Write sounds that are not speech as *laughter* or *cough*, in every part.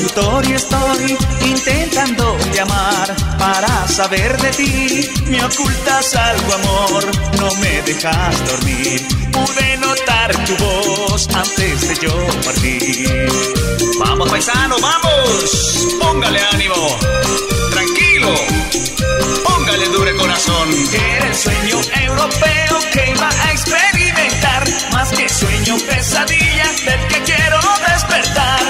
ciberlocutorio estoy intentando llamar para saber de ti. Me ocultas algo, amor, no me dejas dormir. Pude notar tu voz antes de yo partir. Vamos, paisano, vamos. Póngale ánimo. Tranquilo. Póngale dure corazón. Era el sueño europeo que iba a experimentar. Más que sueño, pesadilla del que quiero despertar.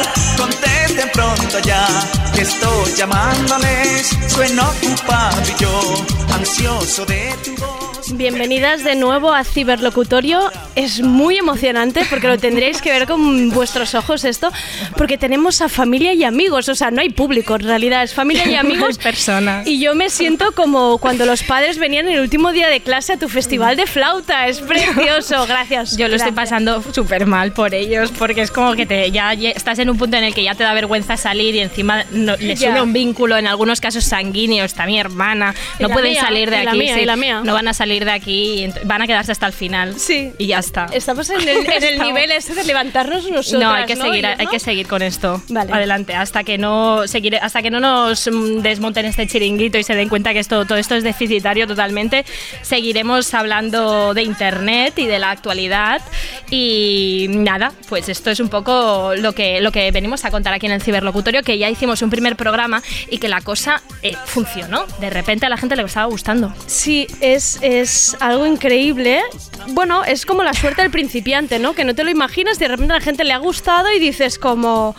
Pronto ya que estoy llamándoles. Sueno ocupado y yo, ansioso de tu voz. Bienvenidas de nuevo a Ciberlocutorio. Es muy emocionante porque lo tendréis que ver con vuestros ojos esto, porque tenemos a familia y amigos, o sea, no hay público en realidad, es familia y *laughs* amigos. personas. Y yo me siento como cuando los padres venían el último día de clase a tu festival de flauta, es *laughs* precioso, gracias. Yo lo estoy Gracias. pasando súper mal por ellos, porque es como que te, ya estás en un punto en el que ya te da vergüenza salir y encima no- les une un vínculo, en algunos casos sanguíneo, está mi hermana, no la pueden mía, salir de y la aquí, mía, sí, y la mía. no van a salir de aquí, y van a quedarse hasta el final. Sí. Y ya está. Estamos en el, en el *laughs* Estamos- nivel ese de levantarnos nosotros. No, hay que seguir, hay que seguir con esto. Vale. Adelante, hasta que no seguiré, hasta que no nos desmonten este chiringuito y se den cuenta que esto, todo esto es deficitario totalmente, seguiremos hablando de internet y de la actualidad. Y nada, pues esto es un poco lo que, lo que venimos a contar aquí en el ciberlocutorio, que ya hicimos un primer programa y que la cosa eh, funcionó. De repente a la gente le estaba gustando. Sí, es, es algo increíble. Bueno, es como la suerte del principiante, ¿no? Que no te lo imaginas, de repente a la gente le ha gustado y dices como,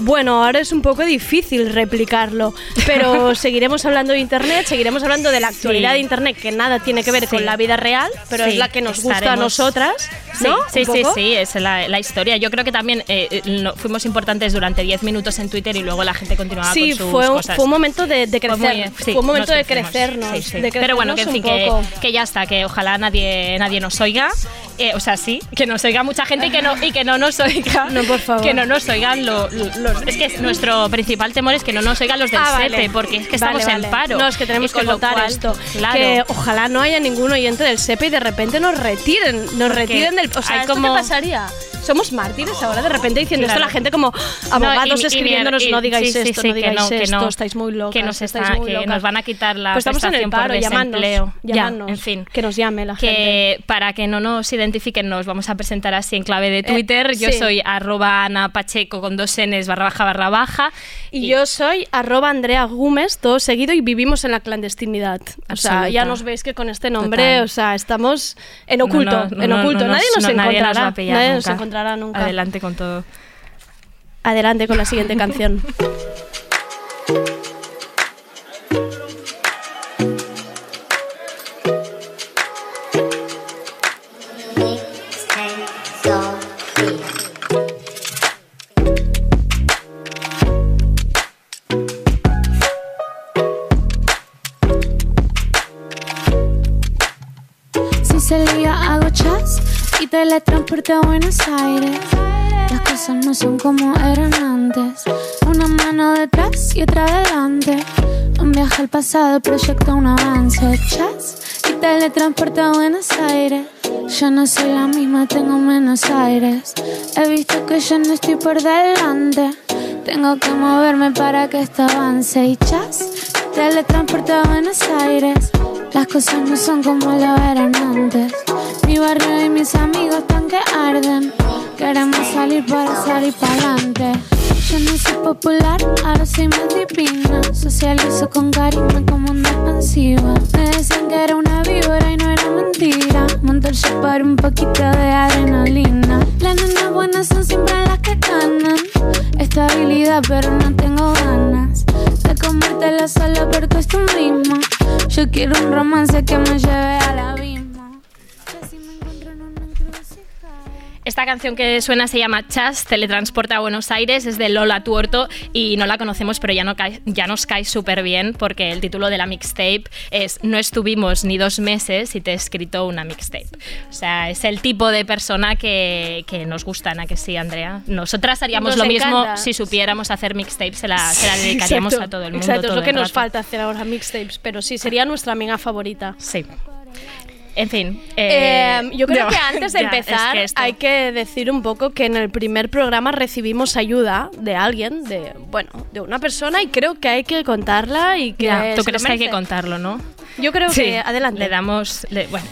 bueno, ahora es un poco difícil replicarlo, pero *laughs* seguiremos hablando de Internet, seguiremos hablando de la actualidad Sí. de Internet, que nada tiene que ver Sí. con la vida real, pero Sí, es la que nos gusta a nosotras, Sí, ¿no? sí, sí, sí, es la, la historia. Yo creo que también eh, eh, no- fuimos importantes durante 10 minutos en Twitter y luego la gente continuaba Sí, con sus fue un, cosas. fue un momento de, de Fue crecer. muy- Fue, un momento de crecernos. Sí, sí. de Pero bueno, que en crecernos fin, un que, poco. que ya está, que ojalá nadie, nadie nos oiga. Eh, o sea, sí, que nos oiga mucha gente y que no, y que no nos oiga. *laughs* No, por favor. Que no nos oigan lo- los. Es que nuestro principal temor es que no nos oigan los del Ah, vale. SEPE, porque es que estamos Vale, en vale. paro. No, es que tenemos Y que lo votar cual, esto. Claro. Que ojalá no haya ningún oyente del SEPE y de repente nos retiren. Nos Porque retiren del. O sea, ¿esto como- qué pasaría? Somos mártires ahora de repente diciendo esto Claro. la gente como abogados y- y- escribiéndonos y- no digáis sí, esto, sí, no que digáis no, que esto, no. estáis muy locas, que nos, estáis está- muy que nos van a quitar la Pues estamos en el prestación por paro, llamadnos, llamadnos, en fin. que nos llame la gente. que para que no nos identifiquen nos vamos a presentar así en clave de Twitter. Yo Eh, sí. soy arroba Ana Pacheco con dos Ns barra baja barra baja. Y, yo soy arroba Andrea Gómez, todo seguido, y vivimos en la clandestinidad. O sea, ya nos veis que con este nombre, Total. o sea, estamos en oculto, no, no, en no, oculto. nadie nos no, encontrará. Nadie nos pillar nadie encontrará nunca. Adelante con todo. Adelante con la siguiente canción. *laughs* y teletransporte a Buenos Aires. Las cosas no son como eran antes. Una mano detrás y otra adelante. Un viaje al pasado proyecta un avance. Chas y teletransporte a Buenos Aires. Yo no soy la misma, tengo menos aires. He visto que yo no estoy por delante. Tengo que moverme para que esto avance. Y chas, teletransporte a Buenos Aires. Las cosas no son como lo eran antes. Mi barrio y mis amigos están que arden. Queremos salir para salir para adelante. Yo no soy popular, ahora soy más divina. Socializo con carisma como una expansiva. Me decían que era una víbora y no era mentira. Show para un poquito de adrenalina. Las nenas buenas son siempre las que ganan. Estabilidad, pero no tengo ganas de comértela solo por costumbrismo. Yo quiero un romance que me lleve al abismo. Que Esta canción que suena se llama Chas, teletransporta a Buenos Aires, es de Lola Tuorto y no la conocemos, pero ya, no cae- ya nos cae súper bien porque el título de la mixtape es No estuvimos ni dos meses y te he escrito una mixtape. O sea, es el tipo de persona que, que nos gusta, ¿a que sí, Andrea? Nosotras haríamos Nos lo mismo si supiéramos hacer mixtape, se la, se la dedicaríamos Exacto, a todo el mundo. Exacto, todo es lo que nos rato. falta hacer ahora, mixtapes. Pero sí, sería nuestra amiga favorita. Sí. En fin. Eh, eh, yo creo no, que antes de *laughs* ya, es empezar que hay que decir un poco que en el primer programa recibimos ayuda de alguien, de bueno, de una persona y creo que hay que contarla y que Ya, ¿Tú crees que hay que contarlo, no? Yo creo Sí, que adelante. Le damos. le- bueno.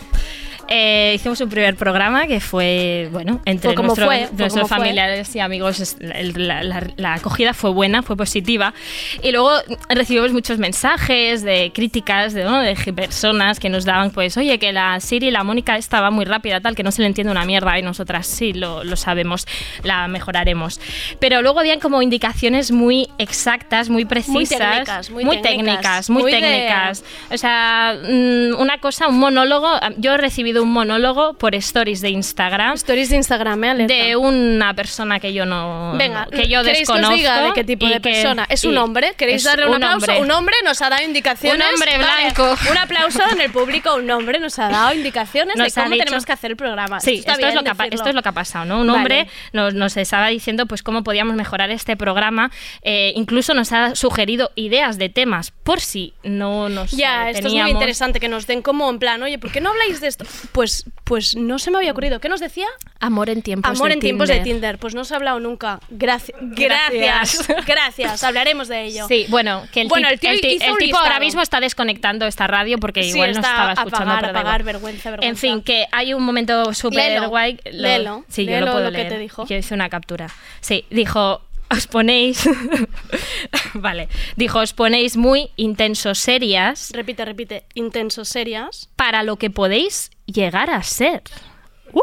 Eh, hicimos un primer programa que fue, bueno, entre como nuestro- fue, nuestros como fue. familiares y amigos, la, la- la acogida fue buena, fue positiva. Y luego recibimos muchos mensajes de críticas de, ¿no? de personas que nos daban, pues, oye, que la Siri, la Mónica estaba muy rápida, tal, que no se le entiende una mierda, y nosotras sí lo, lo sabemos, la mejoraremos. Pero luego habían como indicaciones muy exactas, muy precisas, técnicas, muy técnicas, técnicas, muy muy de- técnicas. O sea, mm, una cosa, un monólogo. Yo he recibido un monólogo por stories de Instagram Stories de Instagram, ¿eh? Alerta. de una persona que yo no. Venga, que yo ¿queréis desconozco. que os diga de qué tipo de que- persona? ¿Es un hombre? ¿Queréis darle un, un aplauso? hombre. Un hombre nos ha dado indicaciones. Un hombre Vale, blanco. un aplauso en el público. Un hombre nos ha dado indicaciones Nos de cómo dicho- tenemos que hacer el programa. Sí, esto, es lo que ha, pa- decirlo. esto es lo que ha pasado, ¿no? Un Vale. hombre nos, nos estaba diciendo pues cómo podíamos mejorar este programa, eh, incluso nos ha sugerido ideas de temas por si no nos Ya, eh, esto es muy interesante que nos den como en plan, oye, ¿por qué no habláis de esto? Pues, pues no se me había ocurrido. ¿Qué nos decía? Amor en tiempos Amor de en tiempos de Tinder. Tinder. Pues no se ha hablado nunca. Graci- Gracias. gracias. *laughs* Gracias. Hablaremos de ello. Sí, bueno, que el, Bueno, el tío tipo ahora mismo está desconectando esta radio porque Sí, igual no estaba escuchando. pagar, pero a da pagar, igual. vergüenza, vergüenza. En fin, que hay un momento súper guay. léelo, sí, yo lo puedo lo que leer. te dijo. Yo hice una captura. Sí, dijo, os ponéis... *laughs* vale, dijo, os ponéis muy intensos serias Repite, repite. Intensos, serias. para lo que podéis llegar a ser. Uh.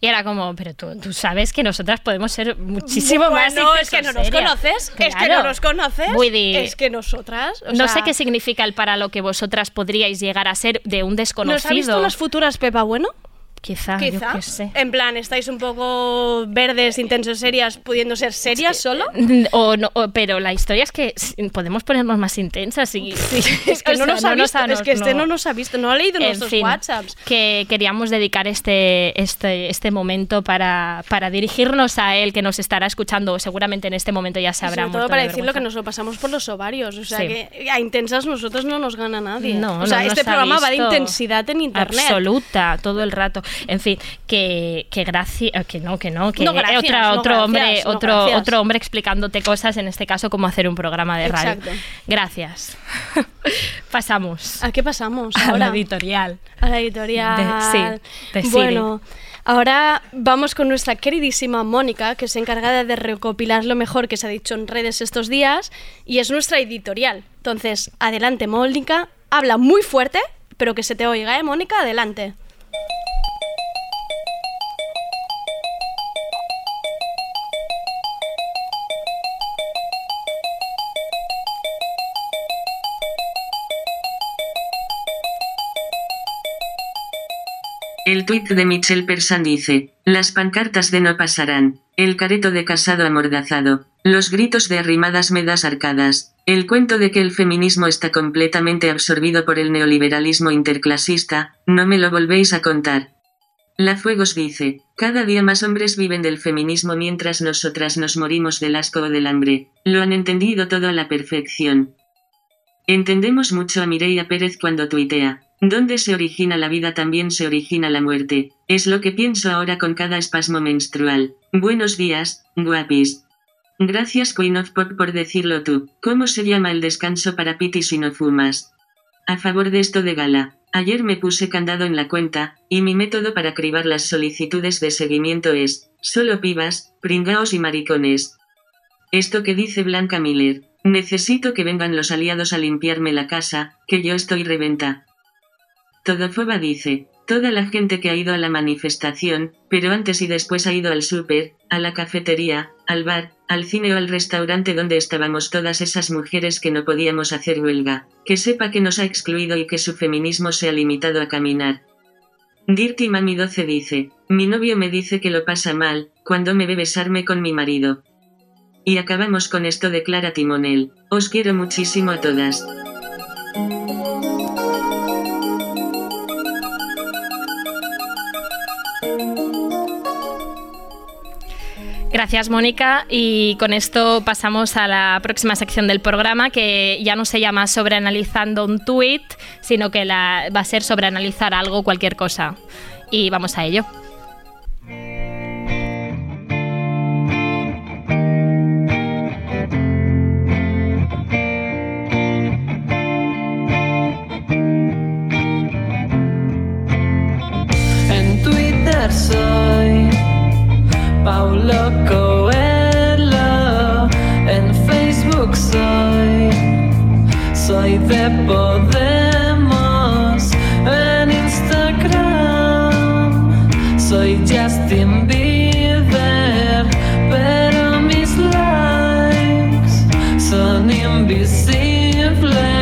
Y era como, pero tú, tú sabes que nosotras podemos ser muchísimo más Bueno, es que no nos intensoserias". conoces. Es que no nos conoces. Dir, Es que nosotras. o no sea, sé qué significa el para lo que vosotras podríais llegar a ser de un ¿Nos ha visto desconocido. las futuras Pepa Bueno? Quizá, yo Quizá. qué sé. En plan, ¿estáis un poco verdes, intensos, serias, pudiendo ser serias solo? *laughs* O no, o- pero la historia es que podemos ponernos más intensas y *laughs* Es que *laughs* o no nos ha visto, es que este no nos ha visto, no ha leído En nuestros fin, WhatsApps. que queríamos dedicar este, este, este momento para, para dirigirnos a él, que nos estará escuchando, seguramente en este momento ya habrá sobre todo para de decirlo que nos lo pasamos por los ovarios. O sea Sí. que a intensas nosotros no nos gana nadie. No, o sea, no este programa va de intensidad en internet. Absoluta, todo el rato. En fin, que, que gracias, que no, que no, que No, gracias, otra- no, otro gracias, hombre, no, otro, gracias. otro hombre explicándote cosas, en este caso cómo hacer un programa de radio. Exacto. Gracias. *laughs* Pasamos ¿A qué pasamos a ahora? la editorial. A la editorial. De- sí, de. Bueno, ahora vamos con nuestra queridísima Mónica, que es encargada de recopilar lo mejor que se ha dicho en redes estos días y es nuestra editorial. Entonces, adelante, Mónica. Habla muy fuerte, pero que se te oiga, ¿eh, Mónica? Adelante. El tuit de Michelle Persan dice, las pancartas de no pasarán, el careto de casado amordazado, los gritos de arrimadas medas arcadas, el cuento de que el feminismo está completamente absorbido por el neoliberalismo interclasista, no me lo volvéis a contar. La Fuegos dice, cada día más hombres viven del feminismo mientras nosotras nos morimos del asco o del hambre, lo han entendido todo a la perfección. Entendemos mucho a Mireia Pérez cuando tuitea. Donde se origina la vida también se origina la muerte. Es lo que pienso ahora con cada espasmo menstrual. Buenos días, guapis. Gracias Queen of Pop por decirlo tú. ¿Cómo se llama el descanso para Piti si no fumas? A favor de esto de gala. Ayer me puse candado en la cuenta, y mi método para cribar las solicitudes de seguimiento es, solo pibas, pringaos y maricones. Esto que dice Blanca Miller. Necesito que vengan los aliados a limpiarme la casa, que yo estoy reventa. Todofoba dice, toda la gente que ha ido a la manifestación, pero antes y después ha ido al súper, a la cafetería, al bar, al cine o al restaurante donde estábamos todas esas mujeres que no podíamos hacer huelga, que sepa que nos ha excluido y que su feminismo se ha limitado a caminar. Dirty Mami 12 dice, mi novio me dice que lo pasa mal, cuando me ve besarme con mi marido. Y acabamos con esto de Clara Timonel. Os quiero muchísimo a todas. Gracias, Mónica. Y con esto pasamos a la próxima sección del programa, que ya no se llama sobreanalizando un tweet, sino que la, va a ser sobreanalizar algo, cualquier cosa. Y vamos a ello. Soy Paulo Coelho. En Facebook soy Soy de Podemos. En Instagram soy Justin Bieber. Pero mis likes son invisibles.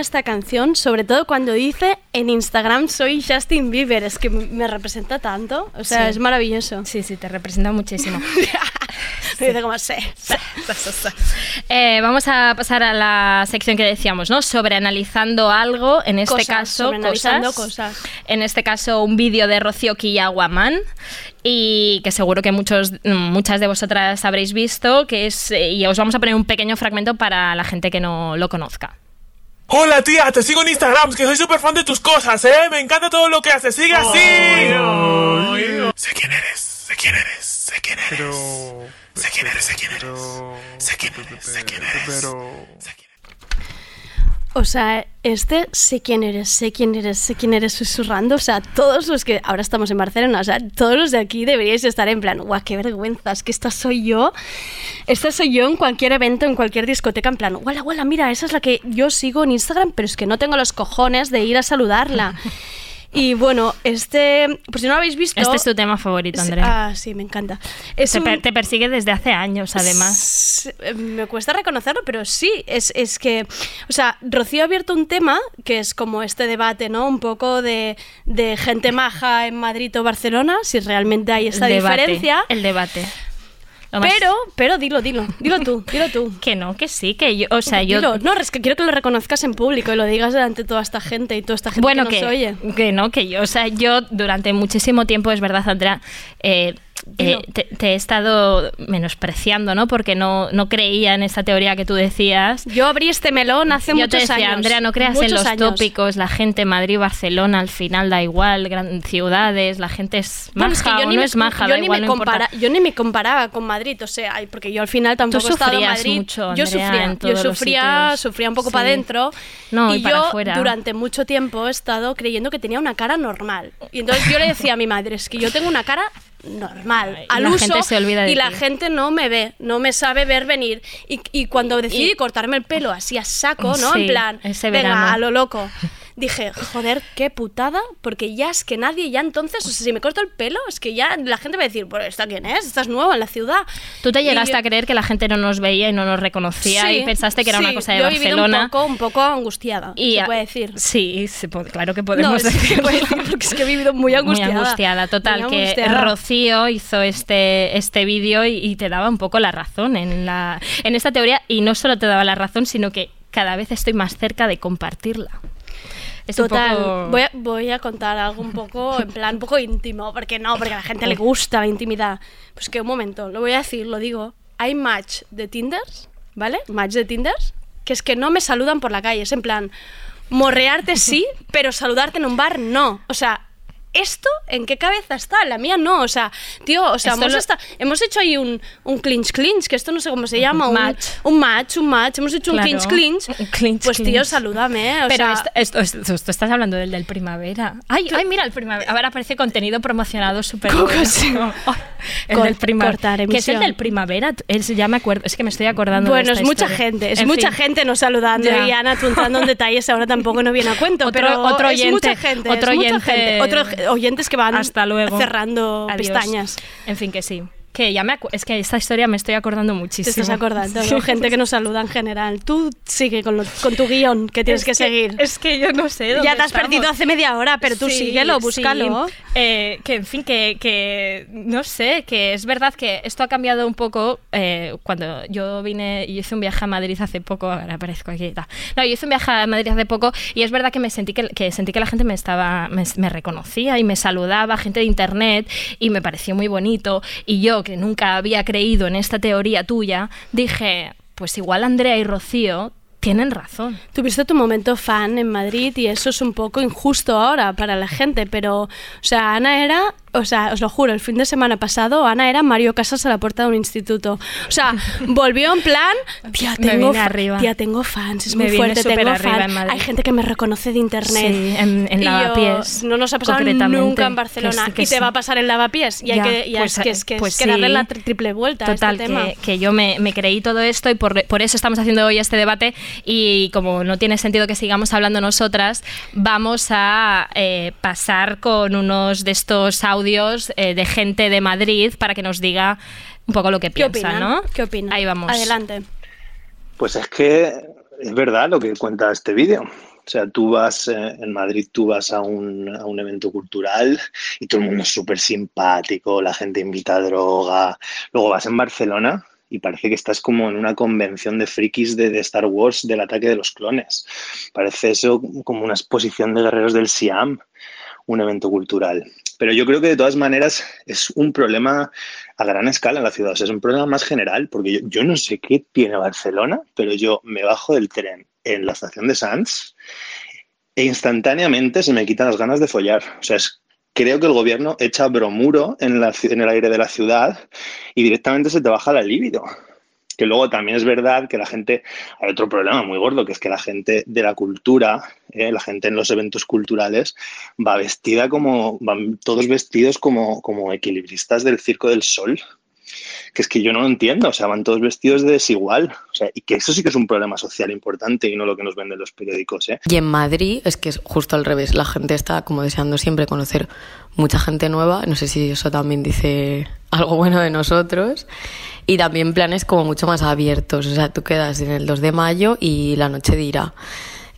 Esta canción, sobre todo cuando dice en Instagram soy Justin Bieber, es que me representa tanto, o sea, Sí. es maravilloso. Sí, sí, te representa muchísimo. *laughs* Dice como sé. Eh, vamos a pasar a la sección que decíamos, ¿no? Sobreanalizando algo, en este Cosas, caso, cosas. En este caso, un vídeo de Rocío Quillaguamán y que seguro que muchos, muchas de vosotras habréis visto, que es, eh, y os vamos a poner un pequeño fragmento para la gente que no lo conozca. Hola tía, te sigo en Instagram, que soy súper fan de tus cosas, ¿eh? Me encanta todo lo que haces, sigue así. Sé quién eres, sé quién eres, sé quién eres. Sé quién eres, sé quién eres. Sé quién eres, sé quién eres. Sé quién eres. O sea, este sé quién eres, sé quién eres, sé quién eres susurrando. O sea, todos los que ahora estamos en Barcelona, o sea, todos los de aquí deberíais estar en plan, guau, qué vergüenza, es que esta soy yo. Esta soy yo en cualquier evento, en cualquier discoteca, en plan, guala, guala, mira, esa es la que yo sigo en Instagram, pero es que no tengo los cojones de ir a saludarla. *laughs* Y bueno, este, por si no lo habéis visto. Este es tu tema favorito, Andrea. Ah, sí, me encanta. Es te, un- per- te persigue desde hace años, además. Eh, Me cuesta reconocerlo, pero sí, es, es que, o sea, Rocío ha abierto un tema que es como este debate, ¿no? Un poco de, de gente maja en Madrid o Barcelona, si realmente hay esta el debate, diferencia. El debate. Lo más- Pero, pero dilo, dilo, dilo tú, dilo tú. *laughs* Que no, que sí, que yo, o sea, yo... Dilo. No, es que quiero que lo reconozcas en público y lo digas delante de toda esta gente y toda esta gente bueno, que nos oye. que no, que yo, o sea, yo durante muchísimo tiempo, es verdad, Andrea, eh, eh, te, te he estado menospreciando, ¿no? Porque no, no creía en esta teoría que tú decías. Yo abrí este melón hace yo muchos te decía, años. Andrea, no creas en los años. tópicos, la gente Madrid, Barcelona, al final da igual, gran ciudades, la gente es maja es que yo o ni no me- es maja, yo da ni igual, me no importa. compara- yo ni me comparaba con Madrid, o sea, porque yo al final tampoco he estado en Madrid. mucho, yo Andrea, sufría, en yo sufría, sufría un poco Sí. para adentro. No, y y para yo afuera. durante mucho tiempo he estado creyendo que tenía una cara normal. Y entonces yo le decía a mi madre, es que yo tengo una cara normal, al la uso, gente se olvida de y la gente no me ve, no me sabe ver venir. Y, y cuando decidí Y- cortarme el pelo así a saco, ¿no? Sí, en plan, venga, a lo loco. *laughs* dije, joder, qué putada, porque ya es que nadie, ya entonces, o sea, si me corto el pelo, es que ya la gente va a decir, pues ¿esta quién es? Estás nueva en la ciudad. Tú te llegaste yo- a creer que la gente no nos veía y no nos reconocía Sí, y pensaste que era una sí, cosa de yo he Barcelona. un poco, un poco angustiada, y se puede decir. Sí, se po- claro que No, podemos que se decirlo. puede decir porque es que he vivido muy angustiada. Muy angustiada, total, Muy que angustiada. Rocío hizo este, este vídeo y, y te daba un poco la razón en, la, en esta teoría y no solo te daba la razón, sino que cada vez estoy más cerca de compartirla. Es un Total, poco- voy, a, voy a contar algo un poco, en plan, un poco íntimo, porque no, porque a la gente le gusta la intimidad. Pues que un momento, lo voy a decir, lo digo. Hay match de Tinders, ¿vale? Match de Tinders, que es que no me saludan por la calle. Es en plan, morrearte sí, pero saludarte en un bar no. O sea, ¿esto en qué cabeza está? La mía no. O sea, tío, o sea, hemos, lo- hemos hecho ahí un, un clinch clinch, que esto no sé cómo se llama. Un Match. Un match, un match. Hemos hecho Claro, un clinch clinch. un clinch pues tío, salúdame. O Pero sea, esto, esto, esto- esto estás hablando del del primavera. Ay, ay, mira, el primavera. Ahora aparece contenido promocionado súper ¿Cómo bueno. que sí? *laughs* El del primavera. ¿Qué es el del primavera? Es, ya me acuerdo, es que me estoy acordando de Bueno, es esta mucha historia. gente, es En mucha fin. gente no saludando Ya. y Ana, tú entrando en *laughs* detalles ahora tampoco no viene a cuento, Otro- pero otro es oyente, mucha gente, es otro mucha oyente- gente. Oyentes que van Hasta luego. cerrando Adiós. pestañas. En fin, que sí. Que ya me es que esta historia me estoy acordando muchísimo. Te estás acordando, ¿no? Gente que nos saluda en general. Tú sigue con, lo- con tu guion que tienes Es que, seguir. Es que yo no sé. dónde ya te has estamos. perdido hace media hora, pero tú Sí, síguelo, sí. búscalo. Eh, que en fin, que, que no sé, que es verdad que esto ha cambiado un poco eh, cuando yo vine y hice un viaje a Madrid hace poco, ahora aparezco aquí y tal. No, yo hice un viaje a Madrid hace poco y es verdad que me sentí que, que sentí que la gente me estaba me, me reconocía y me saludaba, gente de internet y me pareció muy bonito y yo que nunca había creído en esta teoría tuya, dije, pues igual Andrea y Rocío tienen razón. Tuviste tu momento fan en Madrid y eso es un poco injusto ahora para la gente, pero, o sea, Ana era, o sea, os lo juro, el fin de semana pasado Ana era Mario Casas a la puerta de un instituto. O sea, *laughs* volvió en plan, tía, tengo, arriba. tía, tengo fans, es Me muy fuerte, tengo fans. Hay gente que me reconoce de internet. Sí, en- en yo- Lavapiés, No nos ha pasado nunca en que Barcelona sí, que y te sí. va a pasar en Lavapiés y hay Ya, que, y pues, es que, es que, pues es que darle la tri- triple vuelta Total, a este tema. que, que yo me, me creí todo esto y por, por eso estamos haciendo hoy este debate y como no tiene sentido que sigamos hablando nosotras, vamos a eh, pasar con unos de estos audios eh, de gente de Madrid para que nos diga un poco lo que ¿Qué piensa, opinan? ¿no? ¿Qué opinan? Ahí vamos. Adelante. Pues es que es verdad lo que cuenta este vídeo. O sea, tú vas eh, en Madrid, tú vas a un, a un evento cultural y todo el mundo es súper simpático, la gente invita a droga. Luego vas en Barcelona y parece que estás como en una convención de frikis de, de Star Wars del ataque de los clones. Parece eso como una exposición de guerreros del Siam, un evento cultural. Pero yo creo que de todas maneras es un problema a gran escala en la ciudad. O sea, es un problema más general, porque yo, no sé qué tiene Barcelona, pero yo me bajo del tren en la estación de Sants e instantáneamente se me quitan las ganas de follar. O sea, es- creo que el gobierno echa bromuro en, en el aire de la ciudad y directamente se te baja la libido. Que luego también es verdad que la gente, hay otro problema muy gordo, que es que la gente de la cultura, eh, la gente en los eventos culturales, va vestida como, van todos vestidos como, como equilibristas del Circo del Sol. Que es que yo no lo entiendo, o sea, van todos vestidos de desigual. O sea, y que eso sí que es un problema social importante y no lo que nos venden los periódicos, ¿eh? Y en Madrid es que es justo al revés. La gente está como deseando siempre conocer mucha gente nueva. No sé si eso también dice algo bueno de nosotros. Y también planes como mucho más abiertos. O sea, tú quedas en el 2 de mayo y la noche dirá.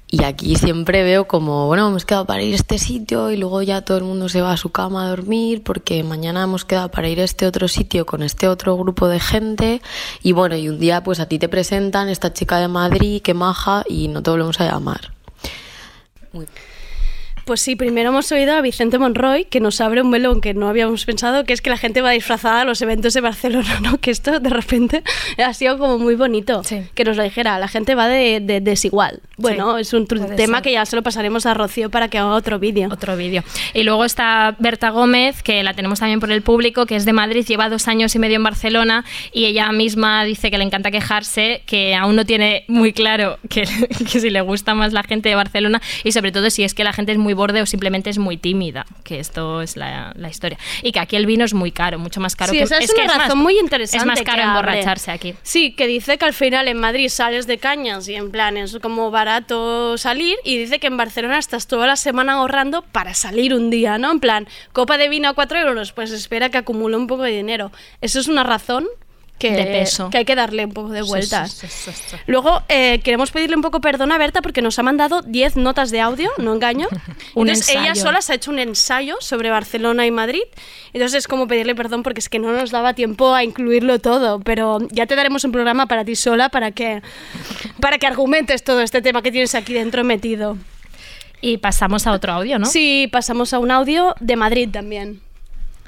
Y aquí siempre veo como, bueno, hemos quedado para ir a este sitio y luego ya todo el mundo se va a su cama a dormir porque mañana hemos quedado para ir a este otro sitio con este otro grupo de gente y bueno, y un día pues a ti te presentan esta chica de Madrid, que maja y no te volvemos a llamar. Muy- Pues sí, primero hemos oído a Vicente Monroy, que nos abre un melón que no habíamos pensado, que es que la gente va disfrazada a los eventos de Barcelona, ¿no? Que esto de repente *laughs* ha sido como muy bonito. Sí. Que nos lo dijera, la gente va de, de desigual. Bueno, es un tema ser. que ya se lo pasaremos a Rocío para que haga otro vídeo. Otro vídeo. Y luego está Berta Gómez, que la tenemos también por el público, que es de Madrid, lleva dos años y medio en Barcelona y ella misma dice que le encanta quejarse, que aún no tiene muy claro que, *laughs* que si le gusta más la gente de Barcelona y sobre todo si es que la gente es muy muy borde o simplemente es muy tímida, que esto es la, la historia. Y que aquí el vino es muy caro, mucho más caro Sí, que esa es, que una razón más- muy interesante. Es más que caro abre. emborracharse aquí. Sí, que dice que al final en Madrid sales de cañas y en plan es como barato salir y dice que en Barcelona estás toda la semana ahorrando para salir un día, ¿no? En plan, copa de vino a 4 euros, pues espera que acumule un poco de dinero. Eso es una razón que, De peso. que hay que darle un poco de vueltas. sí, sí, sí, sí. Luego eh, queremos pedirle un poco perdón a Berta porque nos ha mandado 10 notas de audio, no engaño. *laughs* Un Entonces ella sola se ha hecho un ensayo sobre Barcelona y Madrid. Entonces es como pedirle perdón porque es que no nos daba tiempo a incluirlo todo. Pero ya te daremos un programa para ti sola para que, para que argumentes todo este tema que tienes aquí dentro metido. Y pasamos a otro audio, ¿no? Sí, pasamos a un audio de Madrid también.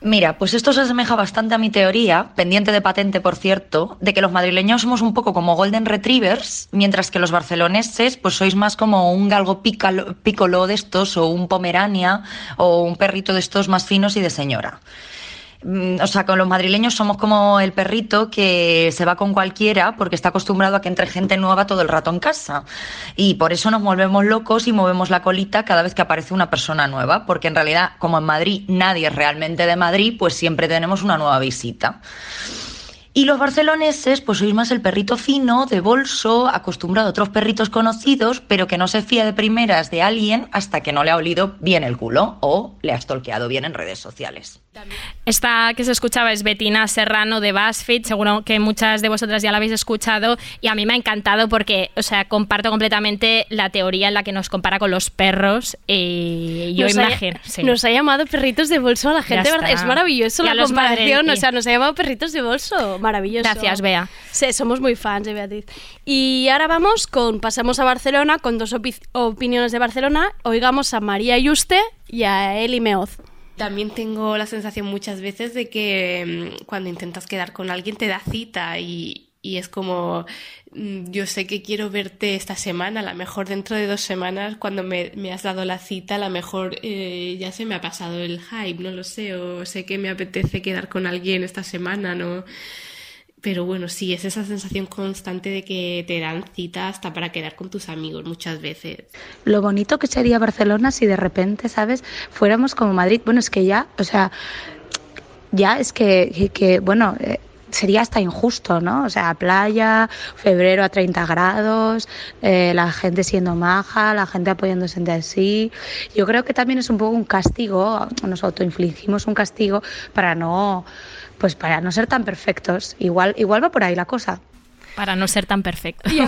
Mira, pues esto se asemeja bastante a mi teoría, pendiente de patente, por cierto, de que los madrileños somos un poco como Golden Retrievers, mientras que los barceloneses pues sois más como un galgo piccolo de estos, o un pomerania, o un perrito de estos más finos y de señora. Mm, O sea, con los madrileños somos como el perrito que se va con cualquiera porque está acostumbrado a que entre gente nueva todo el rato en casa. Y por eso nos volvemos locos y movemos la colita cada vez que aparece una persona nueva, porque en realidad, como en Madrid nadie es realmente de Madrid, pues siempre tenemos una nueva visita. Y los barceloneses, pues sois más el perrito fino, de bolso, acostumbrado a otros perritos conocidos, pero que no se fía de primeras de alguien hasta que no le ha olido bien el culo o le ha stalkeado bien en redes sociales. Esta que se escuchaba es Betina Serrano de BuzzFeed, seguro que muchas de vosotras ya la habéis escuchado y a mí me ha encantado porque, o sea, comparto completamente la teoría en la que nos compara con los perros y yo nos, ha, imagino... sí. nos ha llamado perritos de bolso a la gente, ¿verdad? Es maravilloso la comparación, o sea, nos ha llamado perritos de bolso, maravilloso. Gracias, Bea. Sí, somos muy fans de Beatriz. Y ahora vamos con, pasamos a Barcelona con dos opi- opiniones de Barcelona. Oigamos a María Yuste y a Eli Meoz. También tengo la sensación muchas veces de que mm, cuando intentas quedar con alguien te da cita y, y es como, mm, yo sé que quiero verte esta semana, a lo mejor dentro de dos semanas cuando me, me has dado la cita, a lo mejor eh, ya se me ha pasado el hype, no lo sé, o sé que me apetece quedar con alguien esta semana, ¿no? Pero bueno, sí, es esa sensación constante de que te dan cita hasta para quedar con tus amigos muchas veces. lo bonito que sería Barcelona si de repente, ¿sabes? Fuéramos como Madrid. Bueno, es que ya, o sea, ya es que, que- bueno, eh, sería hasta injusto, ¿no? O sea, playa, febrero a 30 grados, eh, la gente siendo maja, la gente apoyándose entre sí. Yo creo que también es un poco un castigo, nos autoinfligimos un castigo para no, pues para no ser tan perfectos. Igual, igual va por ahí la cosa. Para no ser tan perfecto. Y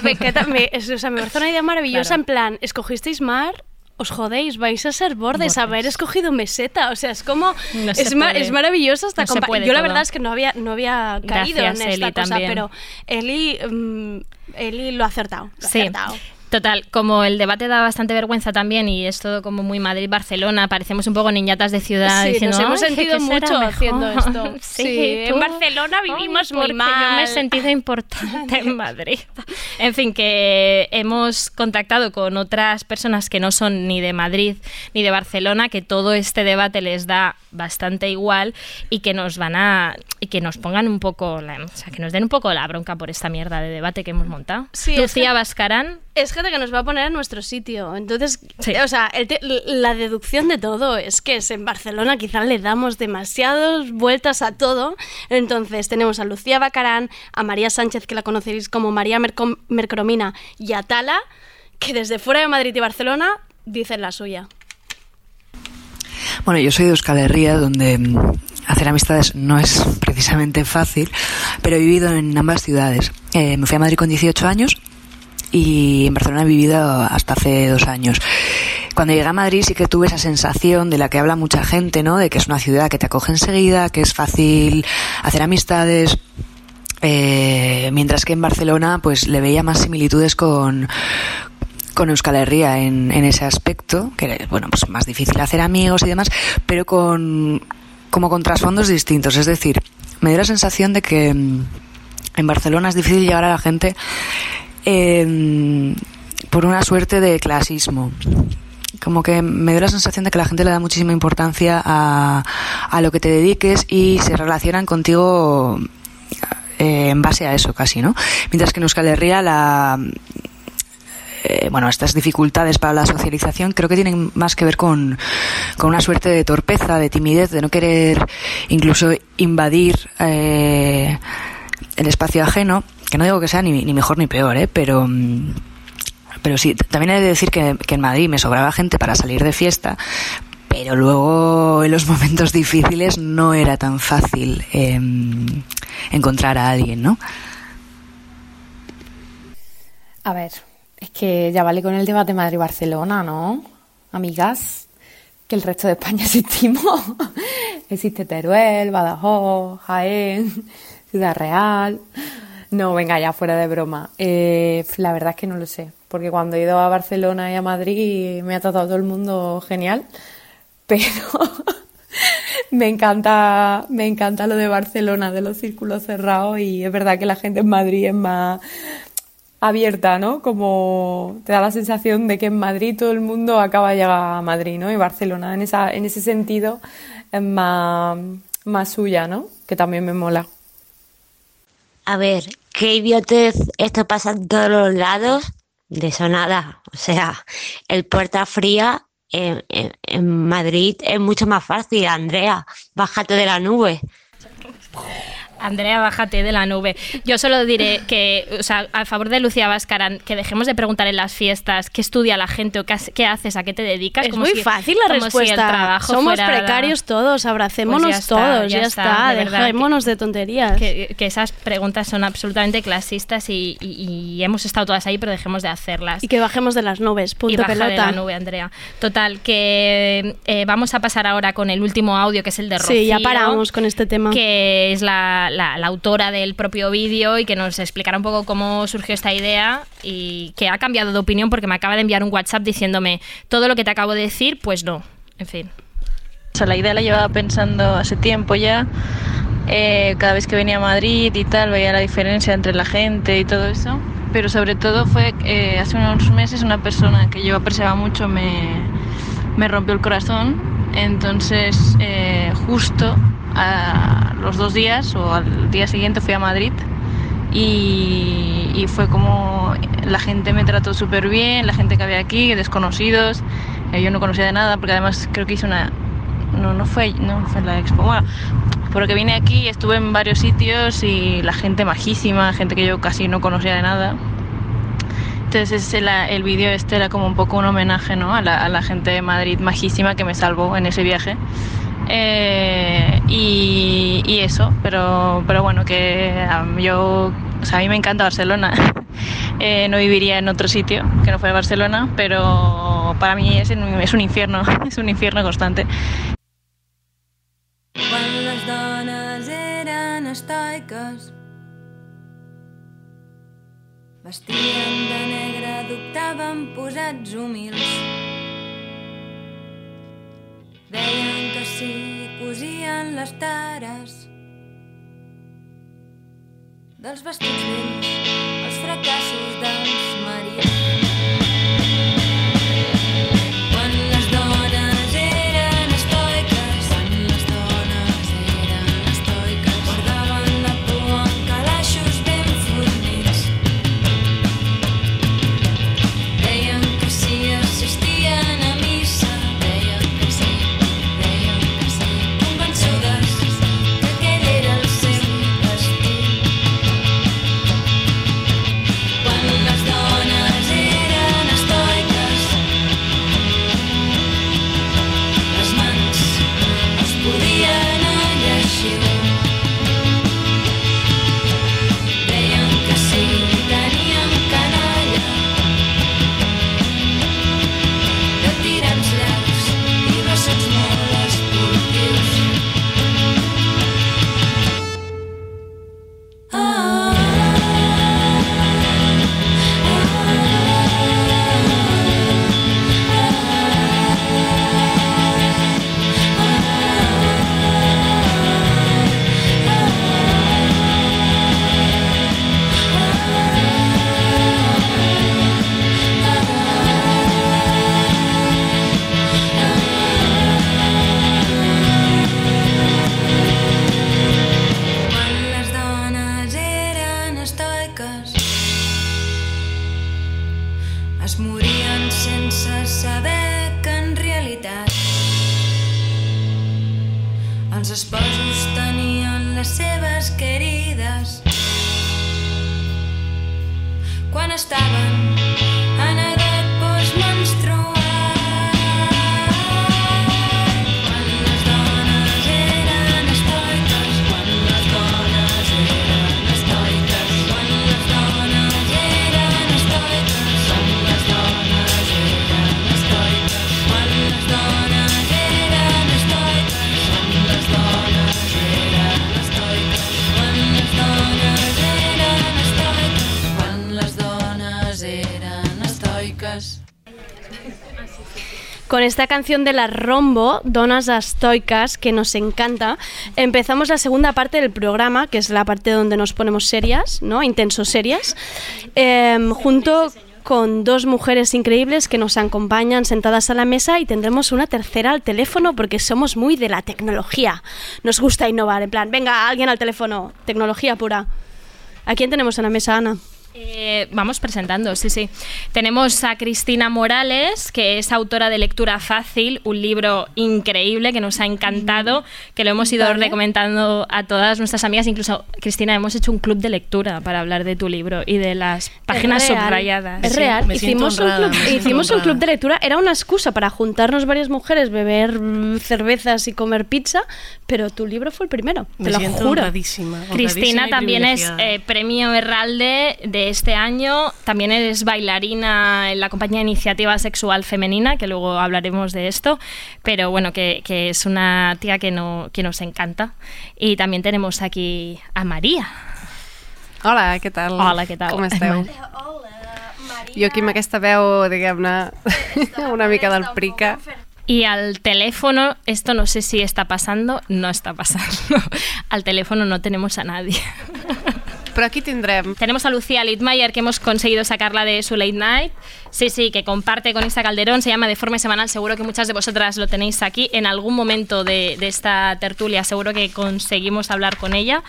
me, es- o sea, me parece una idea maravillosa Claro. en plan, escogisteis mar, os jodéis, vais a ser bordes, haber escogido meseta, o sea, es como, No se es, ma- es maravilloso hasta No Yo la todo. verdad es que no había, no había caído Gracias, en esta Eli, cosa, también. pero Eli, mm, Eli lo ha acertado, lo ha Sí. acertado. Total, como el debate da bastante vergüenza también y es todo como muy Madrid-Barcelona, parecemos un poco niñatas de ciudad Sí, diciendo, nos hemos "Ay, sentido ¿qué será mucho mejor?". haciendo esto. *laughs* sí, Sí, en Barcelona vivimos muy porque Yo me he mal. sentido importante en *laughs* Madrid. En fin, que hemos contactado con otras personas que no son ni de Madrid ni de Barcelona, que todo este debate les da bastante igual y que nos van a y que nos pongan un poco, la- o sea, que nos den un poco la bronca por esta mierda de debate que hemos montado. Sí, Lucía Bascarán Es gente que nos va a poner en nuestro sitio. Entonces, Sí. o sea, el te- la deducción de todo es que es en Barcelona quizá le damos demasiadas vueltas a todo. Entonces, tenemos a Lucía Bacarán, a María Sánchez, que la conoceréis como María Mercom- Mercromina, y a Tala, que desde fuera de Madrid y Barcelona dicen la suya. Bueno, yo soy de Euskal Herria, donde mm, hacer amistades no es precisamente fácil, pero he vivido en ambas ciudades. Eh, me fui a Madrid con 18 años y en Barcelona he vivido hasta hace dos años. Cuando llegué a Madrid sí que tuve esa sensación de la que habla mucha gente, ¿no? De que es una ciudad que te acoge enseguida, que es fácil hacer amistades. Eh, mientras que en Barcelona pues le veía más similitudes con, con Euskal Herria en, ese aspecto, que bueno, pues más difícil hacer amigos y demás, pero con como con trasfondos distintos. Es decir, me dio la sensación de que mm, en Barcelona es difícil llegar a la gente eh, por una suerte de clasismo. Como que me dio la sensación de que la gente le da muchísima importancia a, a lo que te dediques y se relacionan contigo eh, en base a eso casi, ¿no? Mientras que en Euskal Herria la, eh, bueno, estas dificultades para la socialización creo que tienen más que ver con, con una suerte de torpeza, de timidez, de no querer incluso invadir eh, el espacio ajeno, que no digo que sea ni, ni mejor ni peor, ¿eh? pero... mm, pero sí, también he de decir que, en Madrid me sobraba gente para salir de fiesta, pero luego en los *laughs* momentos difíciles no era tan fácil eh, encontrar a alguien, ¿no? A ver, es que ya vale con el debate Madrid-Barcelona, ¿no? Amigas, que el resto de España *laughs* existimos. Existe Teruel, Badajoz, Jaén, Ciudad Real. No, venga, ya fuera de broma. Eh, la verdad es que no lo sé, porque cuando he ido a Barcelona y a Madrid me ha tratado todo el mundo genial, *laughs* pero me encanta, me encanta lo de Barcelona, de los círculos cerrados y es verdad que la gente en Madrid es más abierta, ¿no? Como te da la sensación de que en Madrid todo el mundo acaba de llegar a Madrid, ¿no? Y Barcelona en esa, en ese sentido es más, más suya, ¿no? Que también me mola. A ver, qué idiotez, esto pasa en todos los lados, de eso nada. O sea, el puerta fría en, en- Madrid es mucho más fácil, Andrea, bájate de la nube. Andrea, bájate de la nube. Yo solo diré que, o sea, a favor de Lucía Váscaran, que dejemos de preguntar en las fiestas qué estudia la gente o qué, has- qué haces, a qué te dedicas. Es como muy si- fácil la como si el respuesta. trabajo Somos fuera- precarios todos, abracémonos Pues ya todos, ya ya, está, está, de verdad, dejémonos de tonterías. Que, que esas preguntas son absolutamente clasistas y, y- y hemos estado todas ahí, pero dejemos de hacerlas. Y que bajemos de las nubes, punto y baja pelota. de la nube, Andrea. Total, que eh, vamos a pasar ahora con el último audio, que es el de Rocío. Sí, ya paramos con este tema. Que es la, la- autora del propio vídeo y que nos explicará un poco cómo surgió esta idea y que ha cambiado de opinión porque me acaba de enviar un WhatsApp diciéndome todo lo que te acabo de decir, pues no. En fin. O sea, la idea la llevaba pensando hace tiempo ya. Eh, cada vez que venía a Madrid y tal, veía la diferencia entre la gente y todo eso. Pero sobre todo fue eh, hace unos meses una persona que yo apreciaba mucho me, me rompió el corazón. Entonces, eh, justo a los dos días o al día siguiente fui a Madrid y, fue como la gente me trató súper bien, la gente que había aquí, desconocidos. Eh, yo no conocía de nada porque además creo que hice una... No, no fue, no fue la expo. Bueno, porque vine aquí, estuve en varios sitios y la gente majísima, gente que yo casi no conocía de nada. Entonces la- el vídeo este era como un poco un homenaje ¿no? a, la, a la gente de Madrid majísima que me salvó en ese viaje. Eh, y, y eso, pero, pero bueno, que um, yo, o sea, a mí me encanta Barcelona. *laughs* Eh, no viviría en otro sitio que no fuera Barcelona, pero para mí es, es un infierno, *laughs* es un infierno constante. Quan les dones eren estoiques vestien de negre, adoptaven posats humils. Deien que sí, cosien les tares dels vestits vells, els fracassos dels marits. Esta canción de la Rombo, Donas Astoicas, que nos encanta, empezamos la segunda parte del programa, que es la parte donde nos ponemos serias, ¿no? Intenso serias, em, junto con dos mujeres increíbles que nos acompañan sentadas a la mesa y tendremos una tercera al teléfono porque somos muy de la tecnología. Nos gusta innovar, en plan, venga, alguien al teléfono, tecnología pura. ¿A quién tenemos en la mesa, Ana? Eh, vamos presentando, sí, sí. Tenemos a Cristina Morales, que es autora de Lectura Fácil, un libro increíble que nos ha encantado, que lo hemos ido Vale. recomendando a todas nuestras amigas. Incluso, Cristina, hemos hecho un club de lectura para hablar de tu libro y de las páginas real, subrayadas. Es real. Hicimos, honrada, un club, hicimos un club de lectura. Era una excusa para juntarnos varias mujeres, beber mm, cervezas y comer pizza, pero tu libro fue el primero. Me te lo siento juro. honradísima, Cristina también es eh, premio Herralde de este año. También eres bailarina en la compañía Iniciativa Sexual Femenina, que luego hablaremos de esto. Pero bueno, que, que es una tía que, no, que nos encanta. Y también tenemos aquí a Maria. Hola, què tal? Hola, què tal? Com esteu? Jo aquí amb aquesta veu, diguem-ne, *laughs* una mica del prica. Y al teléfono, esto no sé si está pasando, no está pasando. *laughs* Al teléfono no tenemos a nadie. *laughs* Pero aquí tendremos. Tenemos a Lucía Littmeyer, que hemos conseguido sacarla de su late night. Sí, sí, que comparte con Isa Calderón, se llama De Forma Semanal. Seguro que muchas de vosotras lo tenéis aquí. En algún momento de, de esta tertulia, seguro que conseguimos hablar con ella.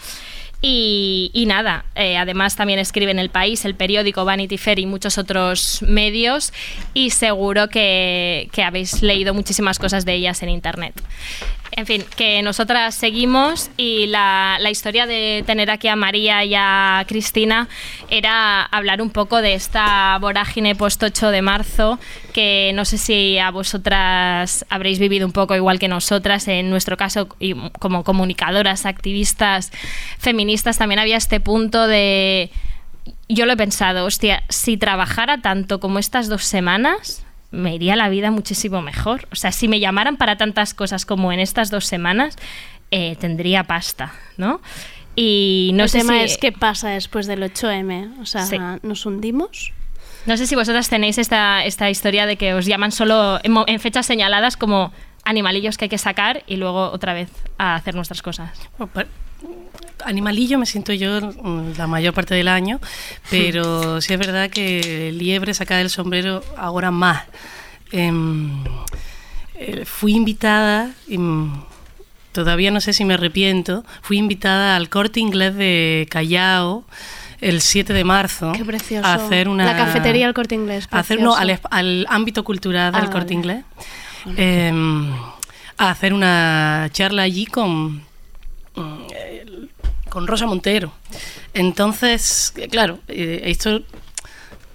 Y, y nada, eh, además también escribe en El País, el periódico Vanity Fair y muchos otros medios y seguro que, que habéis leído muchísimas cosas de ellas en Internet. En fin, que nosotras seguimos y la, la historia de tener aquí a María y a Cristina era hablar un poco de esta vorágine post 8 de marzo que no sé si a vosotras habréis vivido un poco igual que nosotras, en nuestro caso y como comunicadoras, activistas, feministas, también había este punto de... Yo lo he pensado, hostia, si trabajara tanto como estas dos semanas, me iría la vida muchísimo mejor. O sea, si me llamaran para tantas cosas como en estas dos semanas, eh, tendría pasta, ¿no? Y no el sé tema si... es qué pasa después del 8M. O sea, Sí. ¿nos hundimos? No sé si vosotras tenéis esta, esta historia de que os llaman solo en, en fechas señaladas como animalillos que hay que sacar y luego otra vez a hacer nuestras cosas. Animalillo me siento yo mm, la mayor parte del año, *laughs* pero sí es verdad que liebre sacar el sombrero ahora más. Em, eh, fui invitada, y, mm, todavía no sé si me arrepiento, fui invitada al corte inglés de Callao el 7 de marzo Qué precioso. a hacer una... La cafetería del Corte Inglés. a hacer, no, al, ámbito cultural del Ah, corte vale. inglés. em, a hacer una charla allí con, con Rosa Montero. Entonces, eh, claro, eh, esto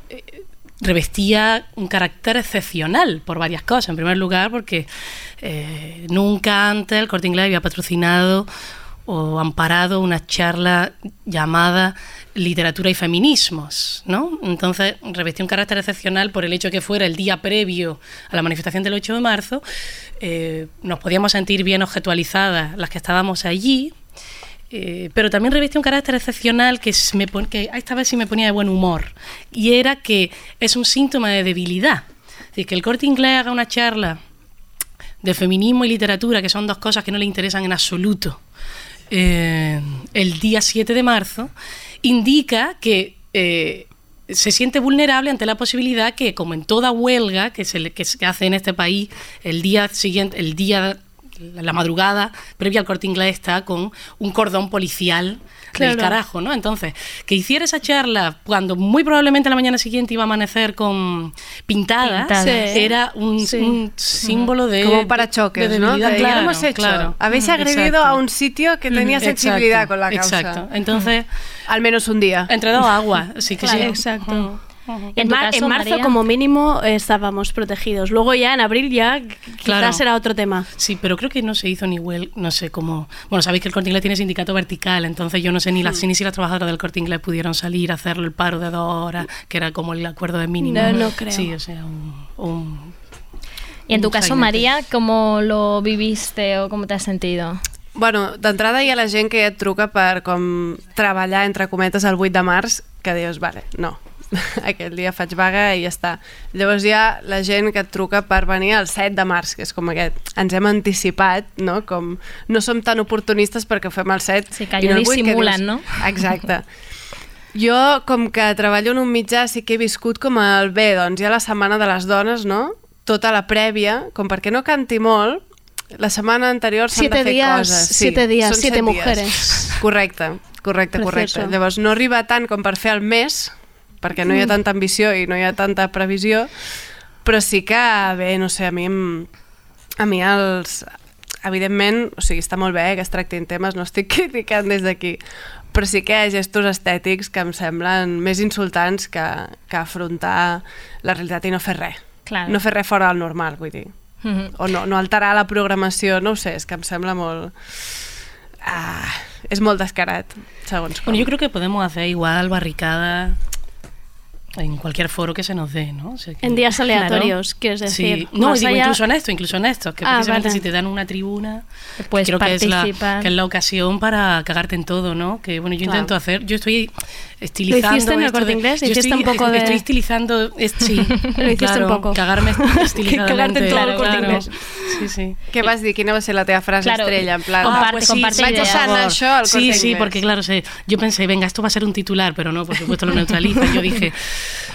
eh, revestía un carácter excepcional por varias cosas. En primer lugar, porque eh, nunca antes el Corte Inglés había patrocinado o amparado una charla llamada Literatura y Feminismos, ¿no? Entonces revestía un carácter excepcional por el hecho que fuera el día previo a la manifestación del 8 de marzo. Eh, nos podíamos sentir bien objetualizadas las que estábamos allí, eh, pero también revestía un carácter excepcional que, me que esta vez sí me ponía de buen humor, y era que es un síntoma de debilidad. Es decir, que el corte inglés haga una charla de feminismo y literatura, que son dos cosas que no le interesan en absoluto, eh, el día 7 de marzo, indica que eh, se siente vulnerable ante la posibilidad que, como en toda huelga que se, que se hace en este país, el día siguiente, el día la, madrugada previa al corte inglés está con un cordón policial Claro. del carajo, ¿no? Entonces, que hiciera esa charla cuando muy probablemente la mañana siguiente iba a amanecer con pintadas, Pintadas. Sí. era un, Sí. un símbolo de. Como para choques, de ¿no? Claro, ya lo hemos hecho. claro. Habéis agredido exacto. a un sitio que tenía sensibilidad exacto, con la causa. Exacto. Entonces. Al menos un día. Entre dos aguas, sí que Claro, sí. exacto. ¿Y en mar- caso, en marzo, María? como mínimo, eh, estábamos protegidos. Luego ya en abril ya quizás Claro. será otro tema. Sí, pero creo que no se hizo ni huel, no sé cómo. Bueno, sabéis que el Corte Inglés tiene sindicato vertical, entonces yo no sé ni las Hmm. ni si las trabajadoras del Corte Inglés pudieron salir a hacerlo el paro de dos horas, que era como el acuerdo de mínimo. No, no creo. Sí, o sea, un. un- Y en tu caso. María, ¿cómo lo viviste o cómo te has sentido? Bueno, d'entrada hi ha la gent que et truca per com treballar, entre cometes, el 8 de març, que dius, vale, no, *laughs* aquell dia faig vaga i ja està. Llavors hi ha la gent que et truca per venir el 7 de març, que és com aquest, ens hem anticipat, no? Com no som tan oportunistes perquè ho fem el 7 Sí, que i no allò el 8, que dissimulen, dius- no? *laughs* Exacte. *laughs* Jo, com que treballo en un mitjà, sí que he viscut com el bé, doncs hi ha la setmana de les dones, no? Tota la prèvia, com perquè no canti molt, la setmana anterior s'han de Siete fer días, coses. siete días, són siete set mujeres. Correcte, correcte, correcte. Precioso. Llavors no arriba tant com per fer el mes, perquè no hi ha Mm. tanta ambició i no hi ha tanta previsió, però sí que, bé, no sé, a mi, a mi els... Evidentment, o sigui, està molt bé que es tractin temes, no estic *laughs* criticant des d'aquí, però sí que hi ha gestos estètics que em semblen més insultants que, que afrontar la realitat i no fer res. Claro. No fer res fora del normal, vull dir. Mhm. O no, no alterar la programació, no ho sé, és que em sembla molt... Ah, és molt descarat, segons com. Bueno, yo creo que podemos hacer igual barricada en cualquier foro que se nos dé, ¿no? O sea que- En días aleatorios, quieres decir. Sí. No, digo, allá- incluso en esto, incluso en esto, que Ah, precisamente vale. si te dan una tribuna, puedes creo que es, la, participar. que es la ocasión para cagarte en todo, ¿no? Que bueno, yo Claro. intento hacer, yo estoy estilizando ¿Lo hiciste en el esto Corte de- Inglés? ¿Hiciste estoy, un poco de- Estoy estilizando, es- sí, *laughs* Lo hiciste claro, un poco. cagarme *laughs* estilizadamente. Cagarte en todo el Claro, Corte claro. Inglés. Sí, sí. Què vas dir? Quina va ser la teva frase Claro. estrella? En plan, Ah, pues sí, vaig sí, al Sí, Corte sí, Inglés. porque claro, yo pensé, venga, esto va a ser un titular, pero no, por supuesto lo neutraliza. Yo dije,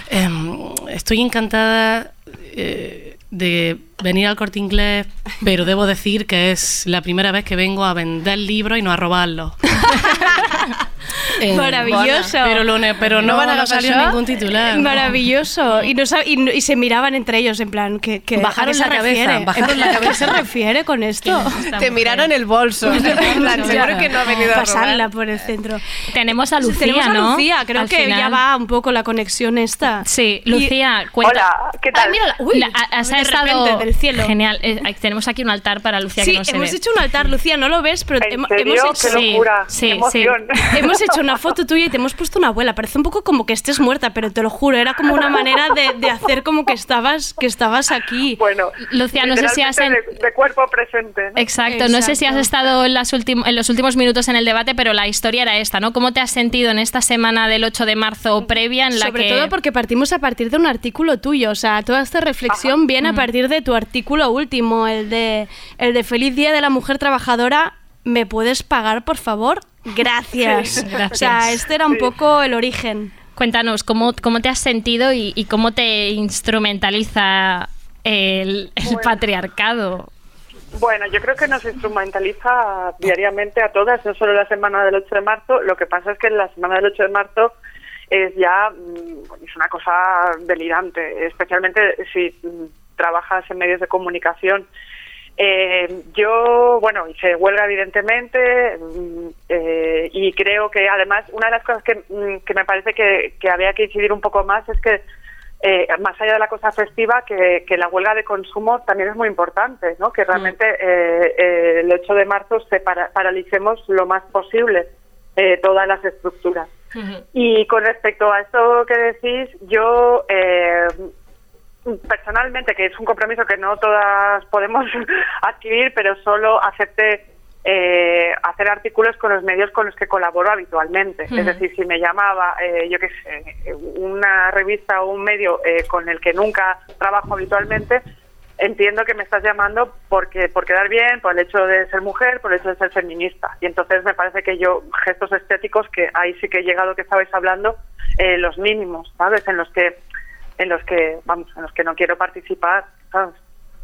em, estoy encantada eh, de venir al corte inglés, pero debo decir que es la primera vez que vengo a vender libros y no a robarlos. *laughs* Eh, Maravilloso. Pero, lo ne- pero no, van a no salió ningún titular. ¿no? Maravilloso. Y, no y, no- y se miraban entre ellos en plan, que, que Bajaron ¿a qué la se cabeza, refiere? bajaron la ¿A qué cabeza. se refiere con esto? Te miraron el bolso. *laughs* Plan, seguro que no ha venido a Pasarla robar. por el centro. Tenemos a Lucía, Tenemos a ¿no? Lucía, creo Al que ya final. va un poco la conexión esta. Sí, Y- Lucía, cuenta. Hola, ¿qué tal? Ay, mírala. Uy, La- has de estado repente, del cielo. Genial. Eh, tenemos aquí un altar para Lucía Sí, que no se hemos ve. hecho un altar, Lucía, no lo ves, pero hemos, serio? hemos hecho... ¡Qué locura! Sí, sí, ¡Qué emoción! sí. hemos hecho una foto tuya y te hemos puesto una abuela. Parece un poco como que estés muerta, pero te lo juro, era como una manera de, de hacer como que estabas, que estabas aquí. Bueno, Lucía, no sé si has... en- de, de cuerpo presente. ¿no? Exacto. no sé si has estado en, las ultim- en los últimos minutos en el debate, pero la historia era esta, ¿no? ¿Cómo te has sentido en esta semana del 8 de marzo previa en la Sobre que... todo porque partimos a partir de un artículo tuyo, o sea, toda esta reflexión viene a partir de tu artículo último, el de el de Feliz Día de la Mujer Trabajadora. ¿Me puedes pagar, por favor? Gracias. Gracias. O sea, este era un poco el origen. Cuéntanos, ¿cómo, cómo te has sentido y, y cómo te instrumentaliza el, el patriarcado? Bueno, yo creo que nos instrumentaliza diariamente a todas, no solo la semana del 8 de marzo. Lo que pasa es que la semana del 8 de marzo es ya mm, es una cosa delirante, especialmente si mm, trabajas en medios de comunicación. Eh, yo, bueno, hice huelga evidentemente mm, eh, y creo que además una de las cosas que, mm, que me parece que, que había que incidir un poco más es que eh, más allá de la cosa festiva, que, que la huelga de consumo también es muy importante, ¿no? que realmente eh, eh, el 8 de marzo se para- paralicemos lo más posible eh, todas las estructuras. Y con respecto a esto que decís, yo eh, personalmente, que es un compromiso que no todas podemos *laughs* adquirir, pero solo acepte eh, hacer artículos con los medios con los que colaboro habitualmente. Es decir, si me llamaba, eh, yo qué sé, una revista o un medio eh, con el que nunca trabajo habitualmente, entiendo que me estás llamando porque por quedar bien, por el hecho de ser mujer, por el hecho de ser feminista. Y entonces me parece que yo, gestos estéticos, que ahí sí que he llegado que estabais hablando, eh, los mínimos, ¿sabes? En los que, en los que, vamos, en los que no quiero participar, ¿sabes?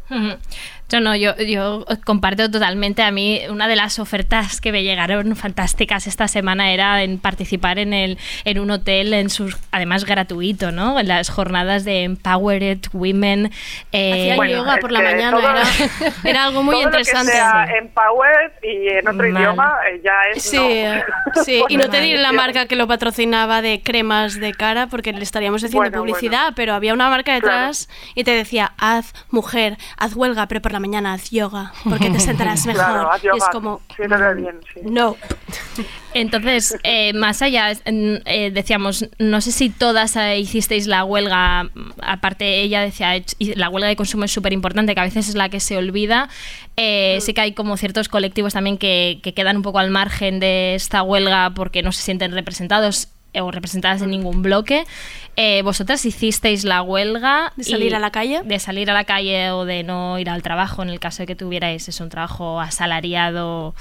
*laughs* Yo no, yo, yo comparto totalmente. A mí, una de las ofertas que me llegaron fantásticas esta semana era en participar en, el, en un hotel, en sus, además gratuito, ¿no? En las jornadas de Empowered Women. eh, Hacía yoga por la mañana, todo- era, *laughs* era algo muy todo interesante. Lo que sea empowered y en otro Mal. idioma eh, ya es. Sí, no. eh, *laughs* sí, y no te diré la marca que lo patrocinaba de cremas de cara porque le estaríamos haciendo Bueno, publicidad, pero había una marca detrás y te decía, haz mujer, haz huelga, pero por la mañana haz yoga porque te sentarás *laughs* mejor. Claro, haz y es yoga, como, siéntate bien, sí. no. *laughs* Entonces, eh, más allá, eh, decíamos, no sé si todas eh, hicisteis la huelga, mm, aparte ella decía, "Ech- y la huelga de consumo es súper importante, que a veces es la que se olvida. Eh, Sí que hay como ciertos colectivos también que, que quedan un poco al margen de esta huelga porque no se sienten representados o representadas en ningún bloque. Eh, ¿Vosotras hicisteis la huelga? ¿De salir y- a la calle? De salir a la calle o de no ir al trabajo en el caso de que tuvierais es un trabajo asalariado.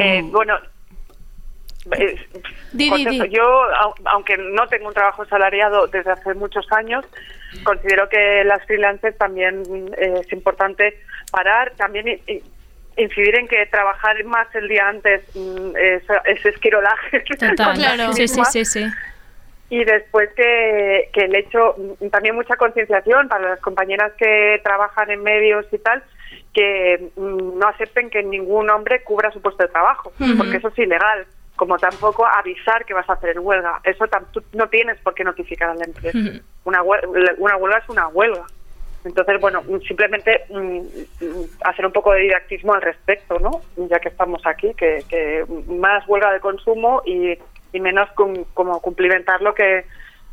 Eh, bueno, eh, Di, por di, cierto, di. yo, au- aunque no tengo un trabajo salariado desde hace muchos años, considero que las freelancers también eh, es importante parar, también incidir en que trabajar más el día antes mm, es, es esquirolaje. Total. *laughs* Claro. sí Sí, sí, misma. sí, sí. Y después que, que el hecho, mm, también mucha concienciación para las compañeras que trabajan en medios y tal, que mm, no acepten que ningún hombre cubra su puesto de trabajo, porque eso es ilegal. Como tampoco avisar que vas a hacer huelga. Eso tú no tienes por qué notificar a la empresa. Una, hue- una huelga es una huelga. Entonces, bueno, simplemente mm, mm, hacer un poco de didactismo al respecto, ¿no? Ya que estamos aquí, que, que más huelga de consumo y, y menos como cumplimentar lo que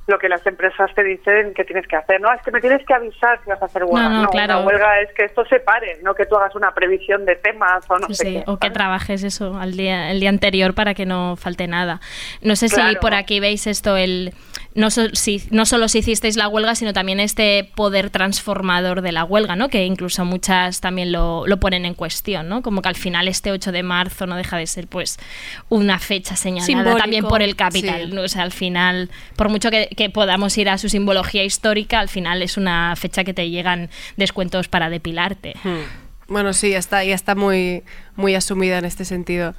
lo que las empresas te dicen que tienes que hacer. No, es que me tienes que avisar si vas a hacer huelga. No, no, claro. Una huelga es que esto se pare, no que tú hagas una previsión de temas o no Sí, sé sí, qué. o que trabajes eso al día, el día anterior para que no falte nada. No sé si por aquí veis esto, el no, so- si, no solo si hicisteis la huelga, sino también este poder transformador de la huelga, ¿no? que incluso muchas también lo, lo ponen en cuestión, ¿no? como que al final este 8 de marzo no deja de ser pues una fecha señalada Simbólico. también por el capital. Sí. ¿no? O sea, al final, por mucho que, que podamos ir a su simbología histórica, al final es una fecha que te llegan descuentos para depilarte. Bueno, sí, ya está, ya está muy, muy asumida en este sentido.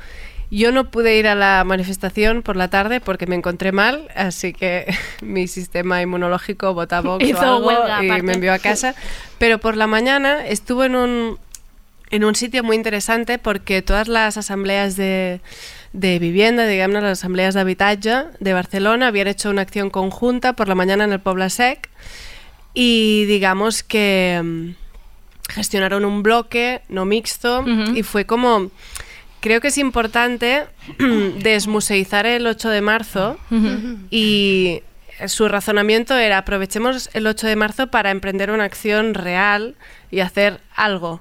Yo no pude ir a la manifestación por la tarde porque me encontré mal, así que *laughs* mi sistema inmunológico *laughs* huelga, y aparte. me envió a casa. Pero por la mañana estuve en un, en un sitio muy interesante porque todas las asambleas de, de vivienda, digamos, las asambleas de habitatge de Barcelona. Habían hecho una acción conjunta por la mañana en el Pobla Sec y digamos que mm, gestionaron un bloque no mixto y fue como creo que es importante *clears throat* desmuseizar el 8 de marzo y su razonamiento era aprovechemos el 8 de marzo para emprender una acción real y hacer algo.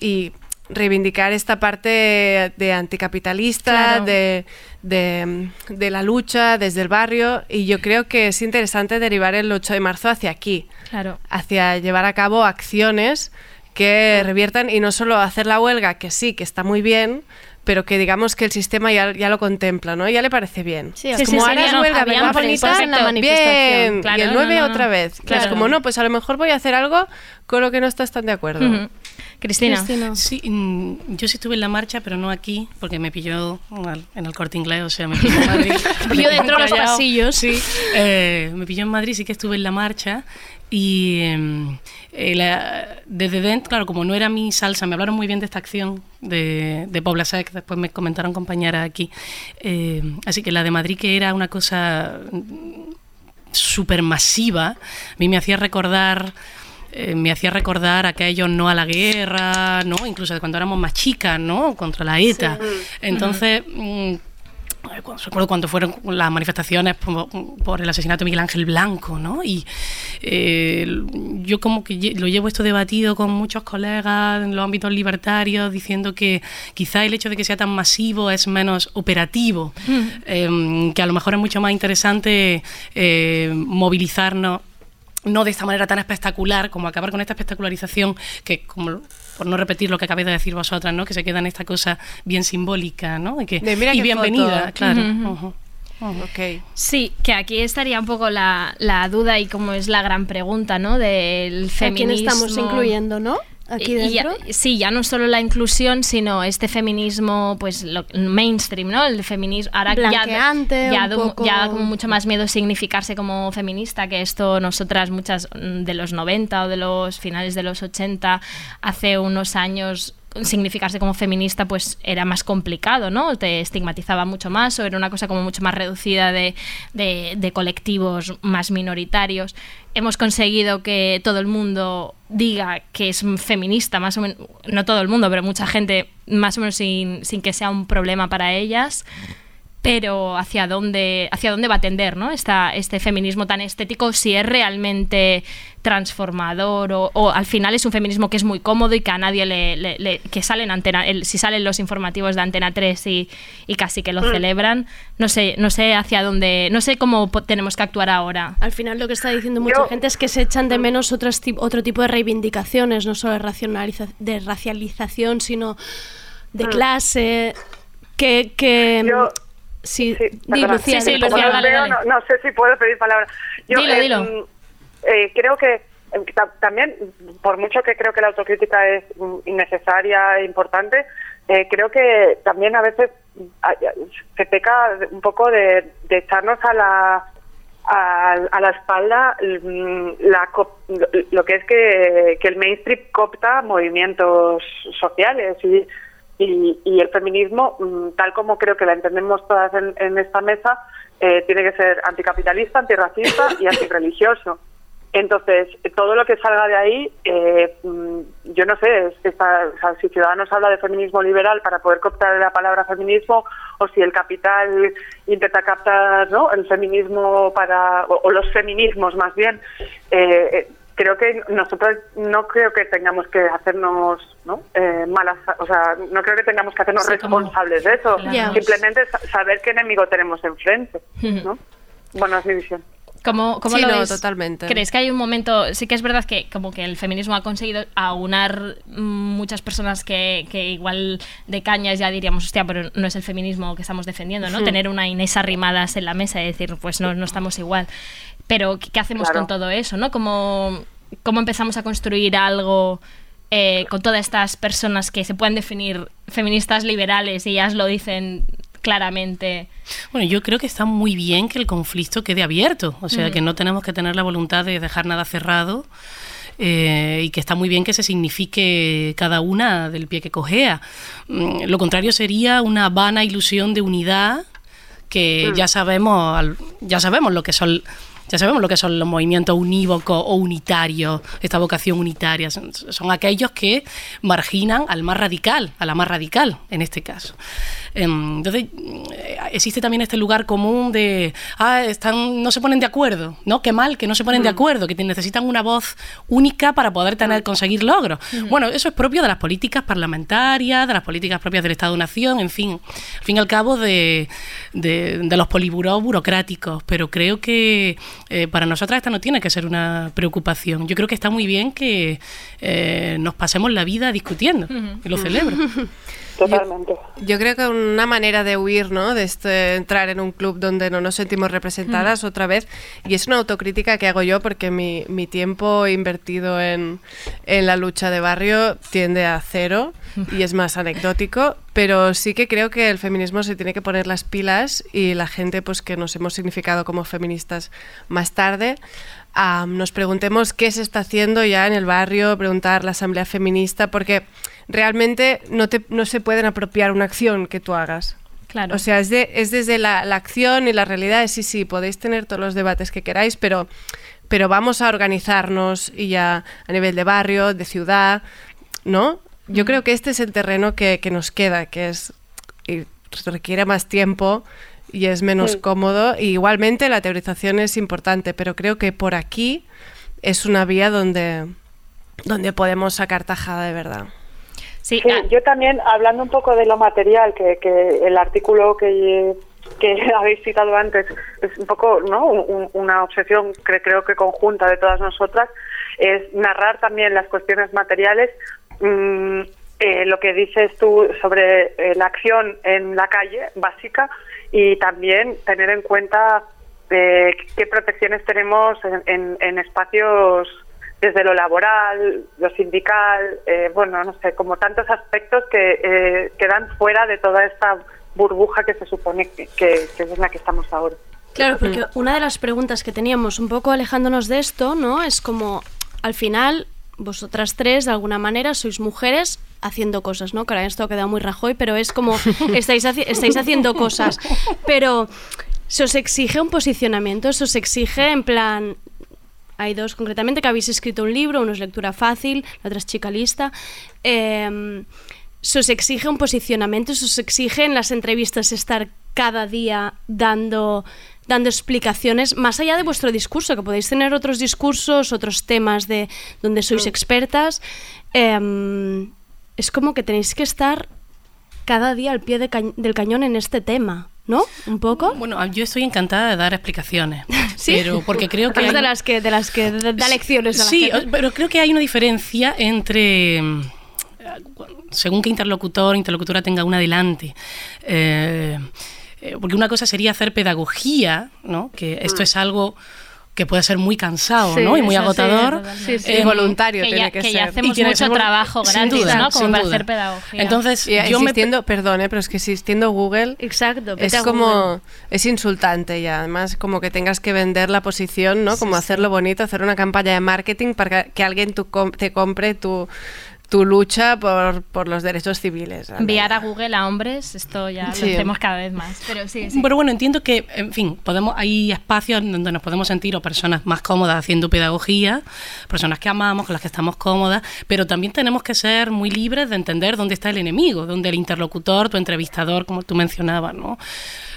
Y reivindicar esta parte de anticapitalista, Claro. de, de, de la lucha desde el barrio y yo creo que es interesante derivar el 8 de marzo hacia aquí, Claro. hacia llevar a cabo acciones que reviertan y no solo hacer la huelga, que sí, que está muy bien, pero que digamos que el sistema ya, ya lo contempla, ¿no? Ya le parece bien. Sí, es sí, como sí, ahora es no, huelga, habían ¿verdad, bonitas bonita? en la manifestación. Bien, Claro, y el no, 9 no, no. otra vez. Claro. Es como, no, pues a lo mejor voy a hacer algo con lo que no estás tan de acuerdo. Cristina. Sí, mm, yo sí estuve en la marcha, pero no aquí, porque me pilló en el corte inglés, o sea, me pilló en Madrid. *laughs* Pilló dentro de *laughs* los pasillos. Sí, eh, me pilló en Madrid, sí que estuve en la marcha. Y em, eh, la- desde dentro, claro, como no era mi salsa, me hablaron muy bien de esta acción de, de Pobla Sec, después me comentaron compañeras aquí. Eh, así que la de Madrid, que era una cosa súper masiva, a mí me hacía recordar eh, me hacía recordar aquello no a la guerra, ¿no? Incluso de cuando éramos más chicas, ¿no? Contra la ETA. Entonces, mm, cuando- recuerdo cuando fueron las manifestaciones por, por el asesinato de Miguel Ángel Blanco, ¿no? Y eh, yo como que lo llevo esto debatido con muchos colegas en los ámbitos libertarios, diciendo que quizá el hecho de que sea tan masivo es menos operativo, eh, que a lo mejor es mucho más interesante eh, movilizarnos no de esta manera tan espectacular, como acabar con esta espectacularización que, como por no repetir lo que acabáis de decir vosotras, ¿no? que se queda en esta cosa bien simbólica ¿no? y, que, De mira y qué bienvenida, foto. claro. Ujú, ujú. Ujú. Ok. Sí, que aquí estaría un poco la, la duda y como es la gran pregunta, ¿no? Del ¿A feminismo. quién estamos incluyendo, no? Aquí Y- y ya- sí, ya no solo la inclusión, sino este feminismo, pues lo, mainstream, ¿no? El feminismo ahora ya- ya, un poco- ya como mucho más miedo significarse como feminista, que esto. Nosotras muchas de los 90 o de los finales de los 80, hace unos años significarse como feminista pues era más complicado, ¿no? Te estigmatizaba mucho más o era una cosa como mucho más reducida de, de- de colectivos más minoritarios. Hemos conseguido que todo el mundo diga que es feminista, más o menos, no todo el mundo, pero mucha gente más o menos sin, sin que sea un problema para ellas pero hacia dónde hacia dónde va a tender ¿no? Esta, este feminismo tan estético si es realmente transformador o, o al final es un feminismo que es muy cómodo y que a nadie le, le- le- que salen antena el- si salen los informativos de Antena 3 y, y casi que lo Mm. celebran no sé no sé hacia dónde no sé cómo tenemos que actuar ahora Al final lo que está diciendo mucha gente es que se echan de menos otros ti- otro tipo de reivindicaciones, no solo de, racionaliza- de racialización, sino de Mm. clase, que... que sí, di. Lucía, perdón. los veo, No, no sé si puedo pedir palabra. Yo, Dilo, eh, dilo. mm, eh, creo que eh, ta- también, por mucho que creo que la autocrítica es mm, innecesaria e importante, eh, creo que también a veces mm, se peca un poco de, de echarnos a la a, a la espalda la lo que es que, que el mainstream copta movimientos sociales y, y, y el feminismo, mm, tal como creo que la entendemos todas en, esta mesa, eh, tiene que ser anticapitalista, antirracista y antirreligioso. Entonces, todo lo que salga de ahí, eh, mm, yo no sé, es- está- o sea, si Ciudadanos habla de feminismo liberal para poder cooptar la palabra feminismo, o si el capital intenta captar ¿no? el feminismo para, o, o los feminismos más bien, eh, eh, creo que nosotros no creo que tengamos que hacernos ¿no? Eh, malas, o sea, no creo que tengamos que hacernos Sí, como- responsables de eso, Claro. simplemente sa- saber qué enemigo tenemos enfrente, *laughs* ¿no? Bueno, es mi visión. ¿Cómo, cómo Sí, lo no, ves? totalmente. ¿Crees que hay un momento, sí que es verdad que como que el feminismo ha conseguido aunar mm, muchas personas que, que igual de cañas ya diríamos, hostia, pero no es el feminismo que estamos defendiendo, ¿no? Tener una Inés Arrimadas en la mesa y decir, pues no, no estamos igual. Pero ¿qué, hacemos Claro. con todo eso, no? ¿Cómo, cómo empezamos a construir algo eh, con todas estas personas que se pueden definir feministas liberales y ellas lo dicen claramente? Bueno, yo creo que está muy bien que el conflicto quede abierto, o sea, Ujú. que no tenemos que tener la voluntad de dejar nada cerrado eh, y que está muy bien que se signifique cada una del pie que cojea. Mm, Lo contrario sería una vana ilusión de unidad que Mm. ya sabemos ya sabemos lo que son ya sabemos lo que son los movimientos unívocos o unitarios, esta vocación unitaria. Son, son aquellos que marginan al más radical, a la más radical en este caso. Em, Entonces, eh, existe también este lugar común de, ah, están, no se ponen de acuerdo, ¿no? Qué mal que no se ponen de acuerdo, que necesitan una voz única para poder tener, conseguir logros. Bueno, eso es propio de las políticas parlamentarias, de las políticas propias del Estado-Nación, en fin, al fin y al cabo de, de, de los poliburós burocráticos, pero creo que eh, para nosotras esta no tiene que ser una preocupación. Yo creo que está muy bien que eh, nos pasemos la vida discutiendo, y lo celebro. *laughs* Totalmente. Yo creo que una manera de huir, ¿no? De este, entrar en un club donde no nos sentimos representadas otra vez, y es una autocrítica que hago yo porque mi, mi tiempo invertido en, en la lucha de barrio tiende a cero y es más anecdótico, pero sí que creo que el feminismo se tiene que poner las pilas y la gente pues que nos hemos significado como feministas más tarde, ah, nos preguntemos qué se está haciendo ya en el barrio, preguntar la asamblea feminista, porque realmente no, te, no se pueden apropiar una acción que tú hagas. Claro. O sea, es, de- es desde la, la acción y la realidad, sí, sí, podéis tener todos los debates que queráis, pero, pero vamos a organizarnos y ya a nivel de barrio, de ciudad, ¿no? Yo creo que este es el terreno que, que nos queda, que es y requiere más tiempo y es menos Sí. cómodo. Y igualmente la teorización es importante, pero creo que por aquí es una vía donde, donde podemos sacar tajada de verdad. Sí, Sí, yo también, hablando un poco de lo material, que, que el artículo que, que *laughs* habéis citado antes es un poco ¿no? Un- un- una obsesión que creo que conjunta de todas nosotras, es narrar también las cuestiones materiales mm, eh, lo que dices tú sobre eh, la acción en la calle básica y también tener en cuenta eh, qué protecciones tenemos en, en- en espacios desde lo laboral, lo sindical, eh, bueno, no sé, como tantos aspectos que eh, quedan fuera de toda esta burbuja que se supone que, que- que es en la que estamos ahora. Claro, porque una de las preguntas que teníamos un poco alejándonos de esto, ¿no? Es como, al final, vosotras tres, de alguna manera, sois mujeres haciendo cosas, ¿no? Que ahora esto ha quedado muy rajoy, pero es como, *laughs* estáis, haci- estáis haciendo cosas. Pero, ¿se os exige un posicionamiento? ¿Se os exige en plan... Hay dos concretamente que habéis escrito un libro, uno es lectura fácil, la otra es chica lista. Eh, ¿Se os exige un posicionamiento? ¿Se os exige en las entrevistas estar cada día dando, dando explicaciones más allá de vuestro discurso? Que podéis tener otros discursos, otros temas de donde sois expertas. Eh, es como que tenéis que estar cada día al pie de ca- del cañón en este tema, ¿no? Un poco. Bueno, yo estoy encantada de dar explicaciones. *laughs* Sí. Pero porque creo que. De las que de las que da lecciones a la Sí, gente. pero creo que hay una diferencia entre mm, según qué interlocutor, interlocutora tenga una delante. Eh, eh, porque una cosa sería hacer pedagogía, ¿no? Que esto Mm. es algo que puede ser muy cansado, Sí, ¿no? Y muy agotador. Sí, sí. Y voluntario Que tiene ya- que que ya ser. hacemos Y tiene que mucho ser trabajo sin gratis, duda, ¿no? Como sin para duda. hacer pedagogía. Entonces, Y yo me existiendo, perdón, eh, pero es que existiendo Google Exacto, es a como Google. es insultante y además como que tengas que vender la posición, ¿no? Sí, Como sí. hacerlo bonito, hacer una campaña de marketing para que, que alguien tu com- te compre tu, tu lucha por, por los derechos civiles. Enviar a Google a hombres, esto ya Sí. lo hacemos cada vez más. Pero sí, sí. Pero bueno, entiendo que, en fin, podemos, hay espacios donde nos podemos sentir o personas más cómodas haciendo pedagogía, personas que amamos, con las que estamos cómodas, pero también tenemos que ser muy libres de entender dónde está el enemigo, dónde el interlocutor, tu entrevistador, como tú mencionabas, ¿no?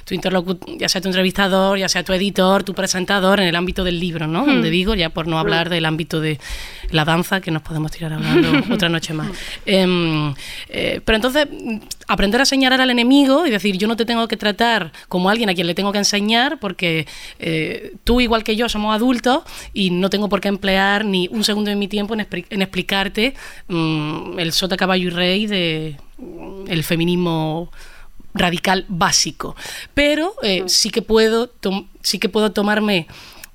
Tu interlocutor, ya sea tu entrevistador, ya sea tu editor, tu presentador, en el ámbito del libro, ¿no? Hmm. Donde digo, ya por no hablar del ámbito de la danza, que nos podemos tirar hablando *laughs* otra noche más. Em, eh, pero entonces, aprender a señalar al enemigo y decir, yo no te tengo que tratar como alguien a quien le tengo que enseñar, porque eh, tú, igual que yo, somos adultos y no tengo por qué emplear ni un segundo de mi tiempo en explicarte mm, el sota, caballo y rey de mm, el feminismo radical básico. Pero eh, sí que puedo sí que puedo tomarme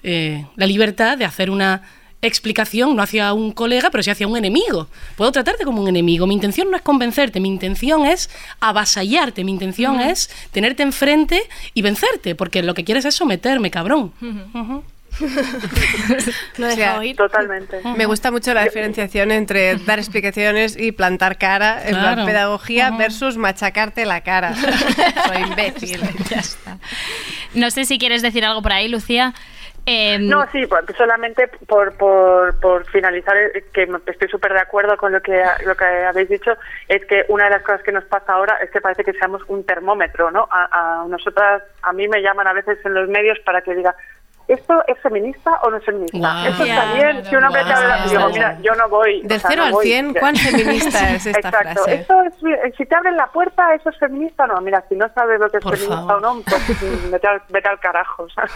eh, la libertad de hacer una explicación, no hacia un colega, pero sí hacia un enemigo. Puedo tratarte como un enemigo. Mi intención no es convencerte, mi intención es avasallarte, mi intención es tenerte enfrente y vencerte, porque lo que quieres es someterme, cabrón. Lo O sea, Totalmente. Me gusta mucho la diferenciación entre dar explicaciones y plantar cara en Claro. plan pedagogía versus machacarte la cara. *laughs* Soy imbécil. ya está. No sé si quieres decir algo por ahí, Lucía. Em, No, sí, solamente por, por, por finalizar, eh, que estoy súper de acuerdo con lo que, lo que habéis dicho, es que una de las cosas que nos pasa ahora es que parece que seamos un termómetro, ¿no? A, a nosotras, a mí me llaman a veces en los medios para que diga, ¿esto es feminista o no es feminista? Guau. ¿Esto está bien? Si un hombre te habla, digo, mira, yo no voy... Del o sea, cero no al voy". cien, ¿cuán *laughs* feminista es esta Exacto. frase? ¿Esto es, si te abren la puerta, ¿eso es feminista o no? Mira, si no sabes lo que es Por feminista favor. o no, pues *laughs* vete al, vete al carajo, ¿sabes?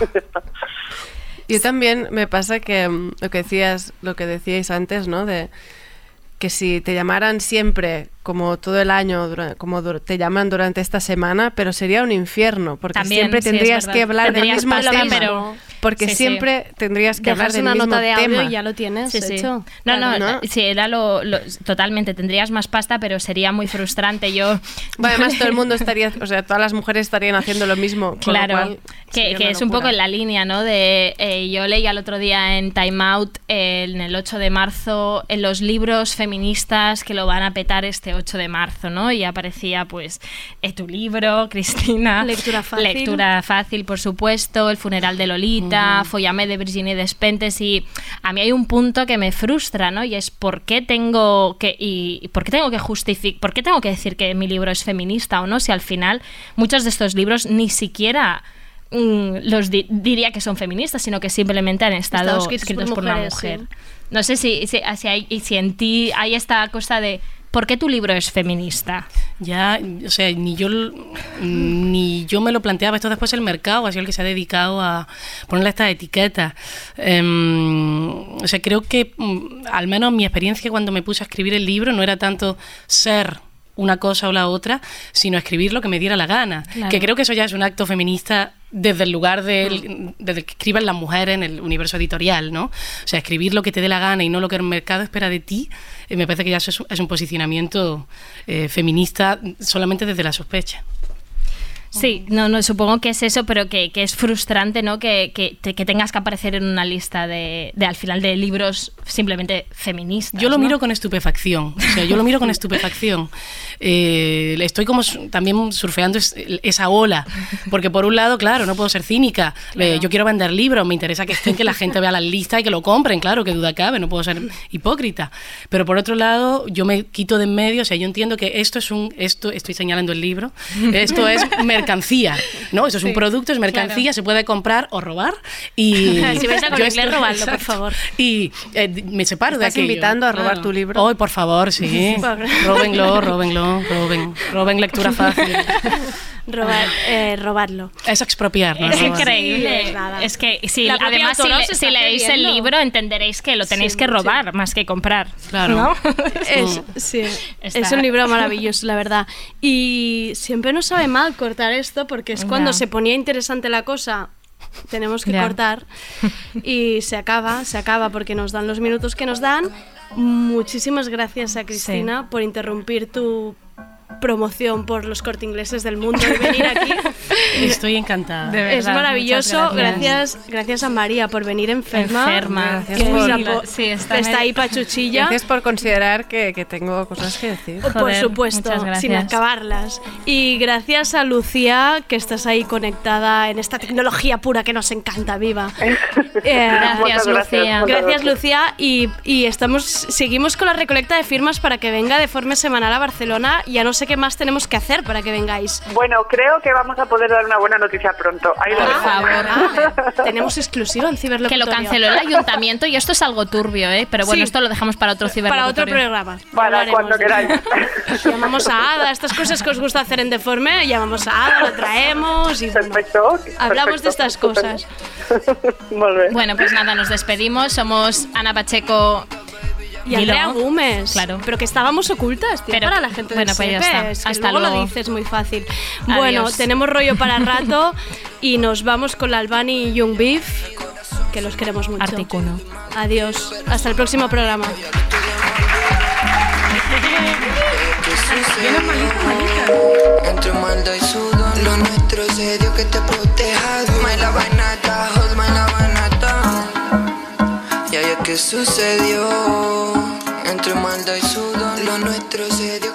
Yo también me pasa que mm, lo que decías, lo que decíais antes, ¿no? De que si te llamaran siempre, como todo el año, como te llaman durante esta semana, pero sería un infierno, porque También, siempre tendrías que hablar Tendrías del mismo tema, pero- porque Sí, sí. siempre tendrías que hablar del una mismo nota de audio tema. y ya lo tienes Sí, sí. hecho. No, no, Claro. sí, era lo, lo- totalmente. Tendrías más pasta, pero sería muy frustrante. Yo. *laughs* Bueno, además todo el mundo estaría, o sea, todas las mujeres estarían haciendo lo mismo, con lo Claro, cual que, es un poco en la línea, ¿no? De eh, yo leía el otro día en Time Out, eh, en el 8 de marzo, en los libros feministas que lo van a petar este 8 de marzo, ¿no? Y aparecía, pues, eh, tu libro, *laughs* Cristina. Lectura fácil. Lectura fácil, por supuesto, El funeral de Lolita, Follame de Virginie Despentes. Y a mí hay un punto que me frustra, ¿no? Y es por qué tengo que, y, por qué tengo que justificar, por qué tengo que decir que mi libro es feminista o no, si al final muchos de estos libros ni siquiera mm, los di- diría que son feministas, sino que simplemente han estado escritos por por, una mujer. sí. No sé si, si, si hay, si en ti hay esta cosa de ¿Por qué tu libro es feminista? Ya, o sea, ni yo, ni yo me lo planteaba. Esto después el mercado ha sido el que se ha dedicado a ponerle estas etiquetas. Em, o sea, creo que mm, al menos mi experiencia cuando me puse a escribir el libro no era tanto ser una cosa o la otra, sino escribir lo que me diera la gana. Claro. Que creo que eso ya es un acto feminista desde el lugar del, desde el que escriben las mujeres en el universo editorial, ¿no? O sea, escribir lo que te dé la gana y no lo que el mercado espera de ti, eh, me parece que ya eso es, un- es un posicionamiento eh, feminista solamente desde la sospecha. Sí, no, no, supongo que es eso, pero que, que es frustrante, ¿no? Que, que, que tengas que aparecer en una lista de, de al final de libros simplemente feministas. Yo lo ¿no? miro con estupefacción, o sea, yo lo miro con estupefacción. *laughs* Eh, estoy como también surfeando es- esa ola, porque por un lado, claro, no puedo ser cínica, Eh, yo quiero vender libros, me interesa que estén, que la gente vea las listas y que lo compren, claro, que duda cabe, no puedo ser hipócrita. Pero por otro lado, yo me quito de en medio, o sea, yo entiendo que esto es un, esto estoy señalando el libro, esto es *laughs* mercancía, ¿no? Eso es un Sí, producto, es mercancía, se puede comprar o robar y... *laughs* Si vais a con yo inglés, estoy- robadlo, por favor. Y eh, me separo de ¿Estás aquello. invitando a robar tu libro? Hoy, por favor, sí. *laughs* Róbenlo, róbenlo, roben, roben lectura *laughs* fácil. Robar, eh, robarlo. Es expropiar, ¿no? Es Robar. increíble. Sí, es que si, La además si, le- si leéis el libro entenderéis que lo tenéis Sí, que sí. robar más que comprar. Claro. ¿no? Es, sí, es un libro maravilloso, la verdad. Y siempre nos sabe mal cortar esto porque es cuando se ponía interesante la cosa. Tenemos que Ya. cortar *laughs* y se acaba, se acaba porque nos dan los minutos que nos dan. Muchísimas gracias a Cristina por interrumpir tu promoción por los corte ingleses del mundo y venir aquí. *laughs* Estoy encantada. De es verdad, maravilloso. muchas gracias. gracias. gracias, a María por venir enferma. Enferma. Gracias es por- la Sí, está está ahí pachuchilla. Gracias por considerar que, que tengo cosas que decir. Por Joder, supuesto, muchas gracias. sin acabarlas. Y gracias a Lucía, que estás ahí conectada en esta tecnología pura que nos encanta, viva. *laughs* Eh, Gracias, gracias, Lucía. Gracias, Lucía. Y, y estamos, seguimos con la recolecta de firmas para que venga de forma semanal a Barcelona. Ya no sé qué más tenemos que hacer para que vengáis. Bueno, creo que vamos a poder dar una buena noticia pronto. Ahí lo Por favor. Ah, *laughs* tenemos exclusiva en Que Ciberlocutorio. lo canceló el ayuntamiento y esto es algo turbio, ¿eh? Pero bueno, Sí. esto lo dejamos para otro Para otro ciberlocutorio. programa. Para cuando queráis. Llamamos a Ada, estas cosas que os gusta hacer en Deforme, llamamos a Ada, la traemos y bueno, Perfecto. hablamos de estas cosas. *laughs* Bueno, pues nada, nos despedimos. Somos Ana Pacheco Y Andrea Dilo. Gómez. Claro. Pero que estábamos ocultas, tío, Pero- para la gente bueno, del pues ya está. es que Hasta luego luego. lo dices muy fácil. Bueno, Adiós. tenemos rollo para *laughs* rato y nos vamos con la Albani y Young Beef, que los queremos mucho. Articuno. Adiós. Hasta el próximo programa. Entre maldad y sudor Lo nuestro se dio que te proteja My la banata, hold my la Que sucedió. Entre maldad y sudor Lo nuestro se dio